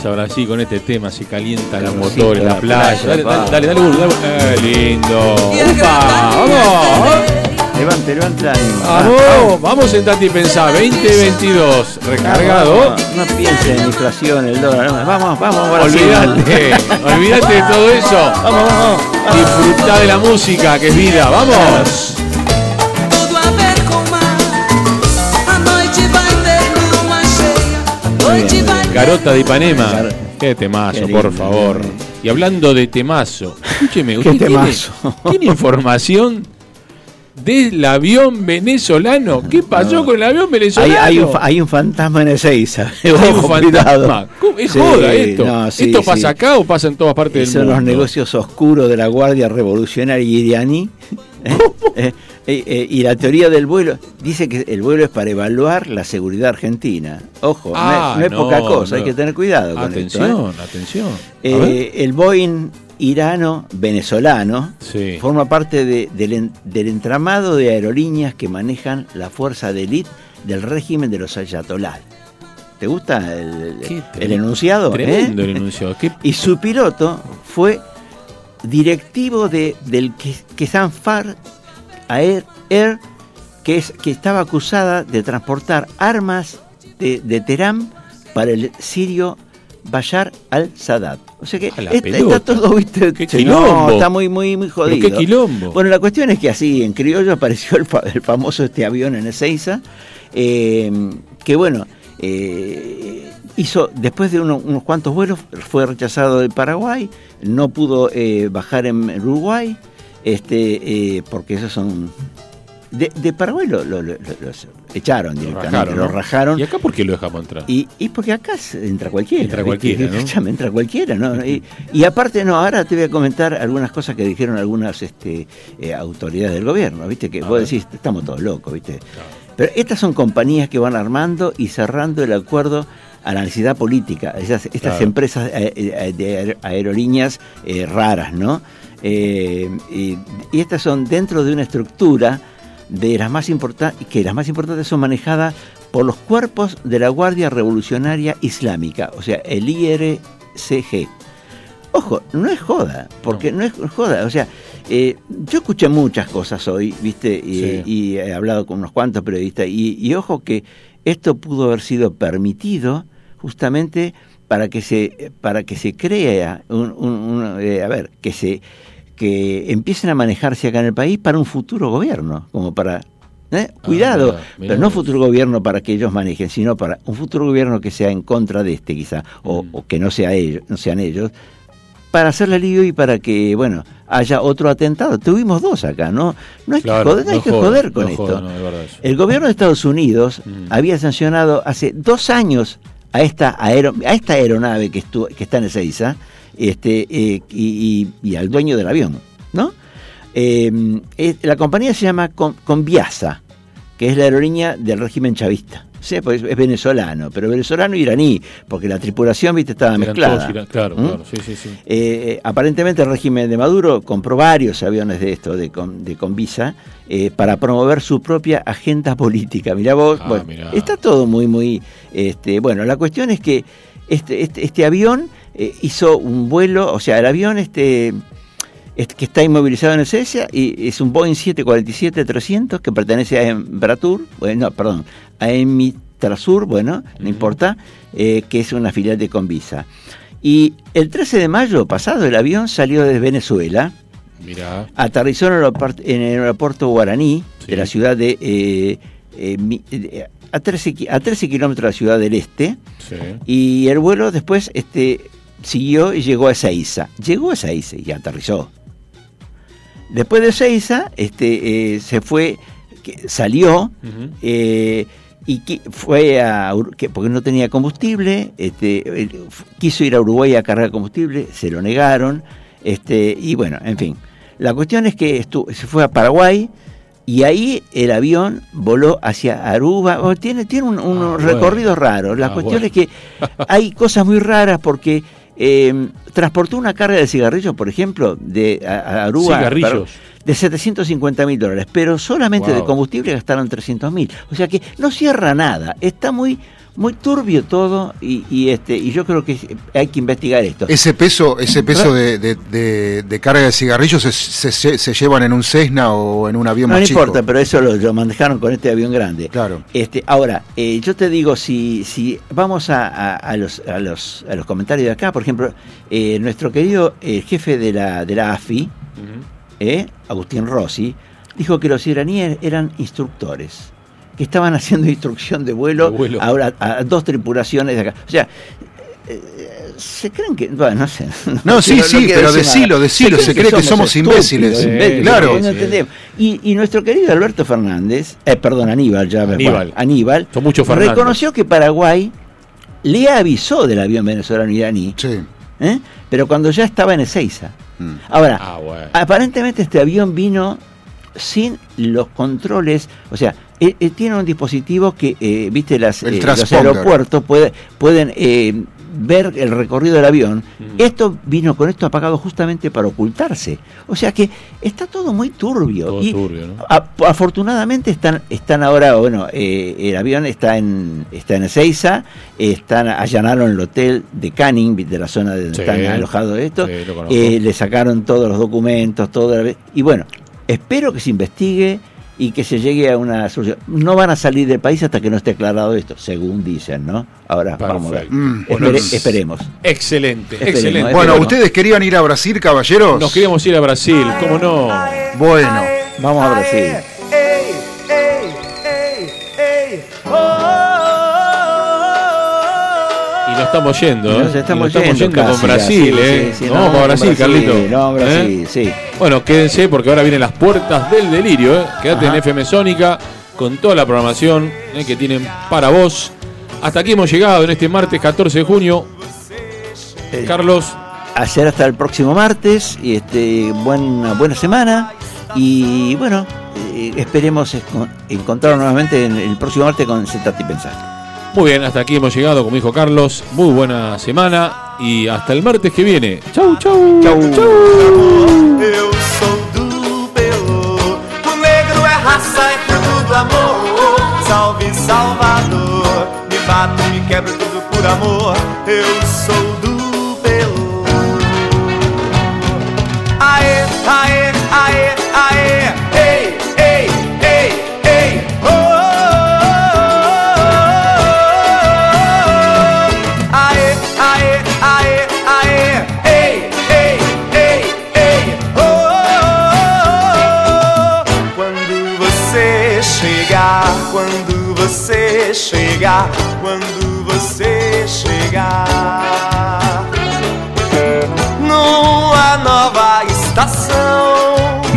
[SPEAKER 3] Irnos a Brasil con este tema, se calientan los motores, la
[SPEAKER 4] la
[SPEAKER 3] playa.
[SPEAKER 4] playa,
[SPEAKER 3] Dale, dale, dale, dale, dale, dale. Qué lindo. ¡Upa! ¡Vamos!
[SPEAKER 4] Levante, levante el ánimo.
[SPEAKER 3] ¡Vamos! Vamos, sentate y pensá. 2022, recargado.
[SPEAKER 4] No, no piense en inflación, el dólar. no, Vamos, vamos.
[SPEAKER 3] Olvídate, olvídate de todo eso.
[SPEAKER 4] Vamos, vamos.
[SPEAKER 3] Disfrutá de la música, que es vida. ¡Vamos! Garota de Ipanema. Qué temazo,
[SPEAKER 4] Qué
[SPEAKER 3] por favor.
[SPEAKER 4] eh.
[SPEAKER 3] Y hablando de temazo, escúcheme, ¿usted tiene,
[SPEAKER 4] temazo.
[SPEAKER 3] tiene información del avión venezolano. ¿Qué pasó
[SPEAKER 4] No.
[SPEAKER 3] con el avión
[SPEAKER 4] Hay,
[SPEAKER 3] venezolano?
[SPEAKER 4] hay un, fa- hay un fantasma en Ezeiza.
[SPEAKER 3] Hay un fantasma. Es
[SPEAKER 4] Sí,
[SPEAKER 3] joda esto.
[SPEAKER 4] no, sí,
[SPEAKER 3] ¿Esto
[SPEAKER 4] sí.
[SPEAKER 3] pasa acá o pasa en todas partes
[SPEAKER 4] Son
[SPEAKER 3] del
[SPEAKER 4] los
[SPEAKER 3] mundo?
[SPEAKER 4] negocios oscuros de la Guardia Revolucionaria iraní. ¿eh? Eh, eh, y la teoría del vuelo dice que el vuelo es para evaluar la seguridad argentina. Ojo, no es-
[SPEAKER 3] Ah,
[SPEAKER 4] no, es,
[SPEAKER 3] no,
[SPEAKER 4] poca cosa, hay que tener cuidado con
[SPEAKER 3] Atención,
[SPEAKER 4] esto. ¿eh?
[SPEAKER 3] atención. A ver.
[SPEAKER 4] el Boeing irano-venezolano
[SPEAKER 3] Sí.
[SPEAKER 4] forma parte de- del, en- del entramado de aerolíneas que manejan la fuerza de élite del régimen de los ayatolás. ¿Te gusta el, enunciado?
[SPEAKER 3] Tremendo
[SPEAKER 4] eh?
[SPEAKER 3] el enunciado. Qué-
[SPEAKER 4] Y su piloto fue directivo de, del Kesan Far Air, Air, que, es, que estaba acusada de transportar armas de, de Teherán para el sirio Bashar al-Sadat. O sea que
[SPEAKER 3] la
[SPEAKER 4] está, está todo, ¿viste?
[SPEAKER 3] Qué quilombo.
[SPEAKER 4] no, está muy, muy, muy jodido.
[SPEAKER 3] qué quilombo.
[SPEAKER 4] Bueno, la cuestión es que así, en criollo apareció el, el famoso este avión en Ezeiza, eh, que bueno, eh, hizo, después de uno- unos cuantos vuelos, fue rechazado del Paraguay, no pudo eh, bajar en Uruguay, este, eh, porque esos son... De, de Paraguay lo, lo- lo- lo- los echaron directamente,
[SPEAKER 3] rajaron,
[SPEAKER 4] lo
[SPEAKER 3] ¿no?
[SPEAKER 4] rajaron.
[SPEAKER 3] ¿Y acá por qué lo dejamos entrar?
[SPEAKER 4] Y, y porque acá entra cualquiera.
[SPEAKER 3] Entra cualquiera, ¿no?
[SPEAKER 4] Entra cualquiera, ¿no? Y, y aparte, no, ahora te voy a comentar algunas cosas que dijeron algunas este, eh, autoridades del gobierno, ¿viste? Que
[SPEAKER 3] A
[SPEAKER 4] vos
[SPEAKER 3] ver.
[SPEAKER 4] decís, estamos todos locos, ¿viste? Pero estas son compañías que van armando y cerrando el acuerdo a la necesidad política. Esas, estas
[SPEAKER 3] Claro.
[SPEAKER 4] empresas eh, eh, de aer- aerolíneas eh, raras, ¿no? Eh, y, y estas son dentro de una estructura de las más importantes, que las más importantes son manejadas por los cuerpos de la Guardia Revolucionaria Islámica, o sea, el IRCG. Ojo, no es joda, porque no, es joda, o sea, eh, yo escuché muchas cosas hoy, ¿viste? Y,
[SPEAKER 3] Sí.
[SPEAKER 4] y he hablado con unos cuantos periodistas, y, y ojo que esto pudo haber sido permitido justamente para que se, para que se crea, un, un- un, eh, a ver, que se que empiecen a manejarse acá en el país para un futuro gobierno, como para... ¿eh? Cuidado,
[SPEAKER 3] mirá
[SPEAKER 4] pero no futuro gobierno para que ellos manejen, sino para un futuro gobierno que sea en contra de este quizá, o,
[SPEAKER 3] Mm.
[SPEAKER 4] o que no sea ellos, no sean ellos, para hacerle lío y para que, bueno, haya otro atentado. Tuvimos dos acá, ¿no? No hay
[SPEAKER 3] Claro,
[SPEAKER 4] que joder, no hay que joder con
[SPEAKER 3] no
[SPEAKER 4] esto.
[SPEAKER 3] no.
[SPEAKER 4] El gobierno de Estados Unidos
[SPEAKER 3] Mm.
[SPEAKER 4] había sancionado hace dos años a esta, aero- a esta aeronave que, estu- que está en Ezeiza este, eh, y, y- y al dueño del avión, ¿no? Eh, eh, la compañía se llama Con- Conviasa, que es la aerolínea del régimen chavista. Sí, pues es venezolano, pero venezolano iraní, porque la tripulación, viste, estaba
[SPEAKER 3] Eran
[SPEAKER 4] mezclada.
[SPEAKER 3] todos claro,
[SPEAKER 4] ¿Mm?
[SPEAKER 3] claro, sí, sí, sí.
[SPEAKER 4] Eh, aparentemente el régimen de Maduro compró varios aviones de esto, de, de Convisa, eh, para promover su propia agenda política. Mirá vos,
[SPEAKER 3] Ah,
[SPEAKER 4] bueno,
[SPEAKER 3] mirá.
[SPEAKER 4] está todo muy, muy... Este, bueno, la cuestión es que este, este, este avión eh, hizo un vuelo, o sea, el avión este, este que está inmovilizado en Ezeiza y es un Boeing 747-300 que pertenece a Embratur, bueno, no, perdón, a Emitrasur, bueno, no importa, eh, que es una filial de Convisa. Y el 13 de mayo pasado el avión salió desde Venezuela,
[SPEAKER 3] Mirá.
[SPEAKER 4] aterrizó en el aeropuerto, en el aeropuerto guaraní
[SPEAKER 3] Sí.
[SPEAKER 4] de la ciudad de... eh, a 13, ki- a 13 kilómetros de la ciudad del este
[SPEAKER 3] Sí.
[SPEAKER 4] y el vuelo después este, siguió y llegó a Ezeiza. Llegó a Ezeiza y aterrizó. Después de Ezeiza este, eh, se fue, que- salió eh, y fue a que- porque no tenía combustible, este, él quiso ir a Uruguay a cargar combustible, se lo negaron, este, y bueno, en fin. La cuestión es que se fue a Paraguay y ahí el avión voló hacia Aruba. Oh, tiene tiene un- unos
[SPEAKER 3] bueno.
[SPEAKER 4] recorridos raros. La
[SPEAKER 3] Ah,
[SPEAKER 4] cuestión
[SPEAKER 3] bueno.
[SPEAKER 4] es que hay cosas muy raras porque eh, transportó una carga de cigarrillos, por ejemplo, de a- a Aruba.
[SPEAKER 3] Cigarrillos.
[SPEAKER 4] de 750 mil dólares, pero solamente de
[SPEAKER 3] Wow.
[SPEAKER 4] combustible gastaron 300 mil. O sea que no cierra nada, está muy muy turbio todo y, y, este y yo creo que hay que investigar esto.
[SPEAKER 8] Ese peso, ese peso de, de- de- de carga de cigarrillos se, se- se llevan en un Cessna o en un avión
[SPEAKER 4] no,
[SPEAKER 8] más
[SPEAKER 4] no
[SPEAKER 8] chico.
[SPEAKER 4] importa, pero eso lo, lo manejaron con este avión grande.
[SPEAKER 8] Claro.
[SPEAKER 4] Este, ahora, eh, yo te digo, si, si vamos a, a- a los, a, los, a los comentarios de acá, por ejemplo, eh, nuestro querido eh, jefe de la, de la AFI,
[SPEAKER 3] Ujú.
[SPEAKER 4] eh, Agustín Rossi, dijo que los iraníes eran instructores, que estaban haciendo instrucción de vuelo,
[SPEAKER 3] De vuelo.
[SPEAKER 4] ahora a, dos tripulaciones de acá. O sea, eh, se creen que. Bueno, no sé.
[SPEAKER 8] No, sí, sí, pero decilo,
[SPEAKER 4] nada.
[SPEAKER 8] decilo,
[SPEAKER 4] creen
[SPEAKER 8] se
[SPEAKER 4] que
[SPEAKER 8] cree que somos imbéciles.
[SPEAKER 4] imbéciles,
[SPEAKER 8] claro.
[SPEAKER 4] no. Y, y nuestro querido Alberto Fernández, eh, perdón, Aníbal, ya
[SPEAKER 3] Aníbal.
[SPEAKER 4] Aníbal,
[SPEAKER 3] Son muchos Fernández.
[SPEAKER 4] reconoció que Paraguay le avisó del avión venezolano iraní, ¿eh? pero cuando ya estaba en Ezeiza.
[SPEAKER 8] Mm.
[SPEAKER 4] Ahora,
[SPEAKER 3] Ah, bueno.
[SPEAKER 4] aparentemente este avión vino sin los controles, o sea, eh, eh, tiene un dispositivo que, eh, viste, las, eh, los aeropuertos puede- pueden eh, ver el recorrido del avión. Esto vino con esto apagado justamente para ocultarse. O sea que está todo muy turbio.
[SPEAKER 3] Todo
[SPEAKER 4] y
[SPEAKER 3] turbio, ¿no?
[SPEAKER 4] a- afortunadamente están, están ahora, bueno, eh, el avión está en, está en Ezeiza, están, allanaron el hotel de Canning, de la zona de donde
[SPEAKER 3] Sí.
[SPEAKER 4] están alojados estos,
[SPEAKER 3] Sí,
[SPEAKER 4] eh, le sacaron todos los documentos, todo, y bueno, espero que se investigue y que se llegue a una solución. No van a salir del país hasta que no esté aclarado esto, según dicen, ¿no? Ahora vamos a.
[SPEAKER 8] Mm.
[SPEAKER 4] Espere-
[SPEAKER 3] Bueno,
[SPEAKER 4] esperemos.
[SPEAKER 3] Excelente,
[SPEAKER 4] Esperemos,
[SPEAKER 3] excelente.
[SPEAKER 8] Bueno,
[SPEAKER 4] Bueno.
[SPEAKER 8] ¿ustedes querían ir a Brasil, caballeros?
[SPEAKER 3] Nos queríamos ir a Brasil, ¿cómo no?
[SPEAKER 8] Bueno,
[SPEAKER 4] Vamos a Brasil.
[SPEAKER 3] Y nos estamos yendo, ¿eh?
[SPEAKER 4] Nos estamos
[SPEAKER 3] Y nos
[SPEAKER 4] yendo
[SPEAKER 3] con
[SPEAKER 4] casi,
[SPEAKER 3] Brasil, ¿eh?
[SPEAKER 4] sí, sí,
[SPEAKER 3] no,
[SPEAKER 4] no,
[SPEAKER 3] vamos a Brasil,
[SPEAKER 4] Brasil,
[SPEAKER 3] Carlito.
[SPEAKER 4] no, Brasil,
[SPEAKER 3] ¿Eh?
[SPEAKER 4] sí.
[SPEAKER 3] Bueno, quédense porque ahora vienen las puertas del delirio, ¿eh? Quédate
[SPEAKER 4] Ajá.
[SPEAKER 3] en FM Sónica con toda la programación ¿eh? que tienen para vos. Hasta aquí hemos llegado en este martes 14 de junio.
[SPEAKER 4] Eh,
[SPEAKER 3] Carlos,
[SPEAKER 4] Ayer hasta el próximo martes, y este, buena, buena semana. Y bueno, eh, esperemos encontrarnos nuevamente en el próximo martes con Sentate y Pensar.
[SPEAKER 3] muy bien, hasta aquí hemos llegado, como dijo Carlos. Muy buena semana y hasta el martes que viene. Chau, chau.
[SPEAKER 4] Chau.
[SPEAKER 7] Eu sou do Peru. O negro é raça, é fruto do amor. Salve Salvador. Me bato, me quebro tudo por amor. Eu sou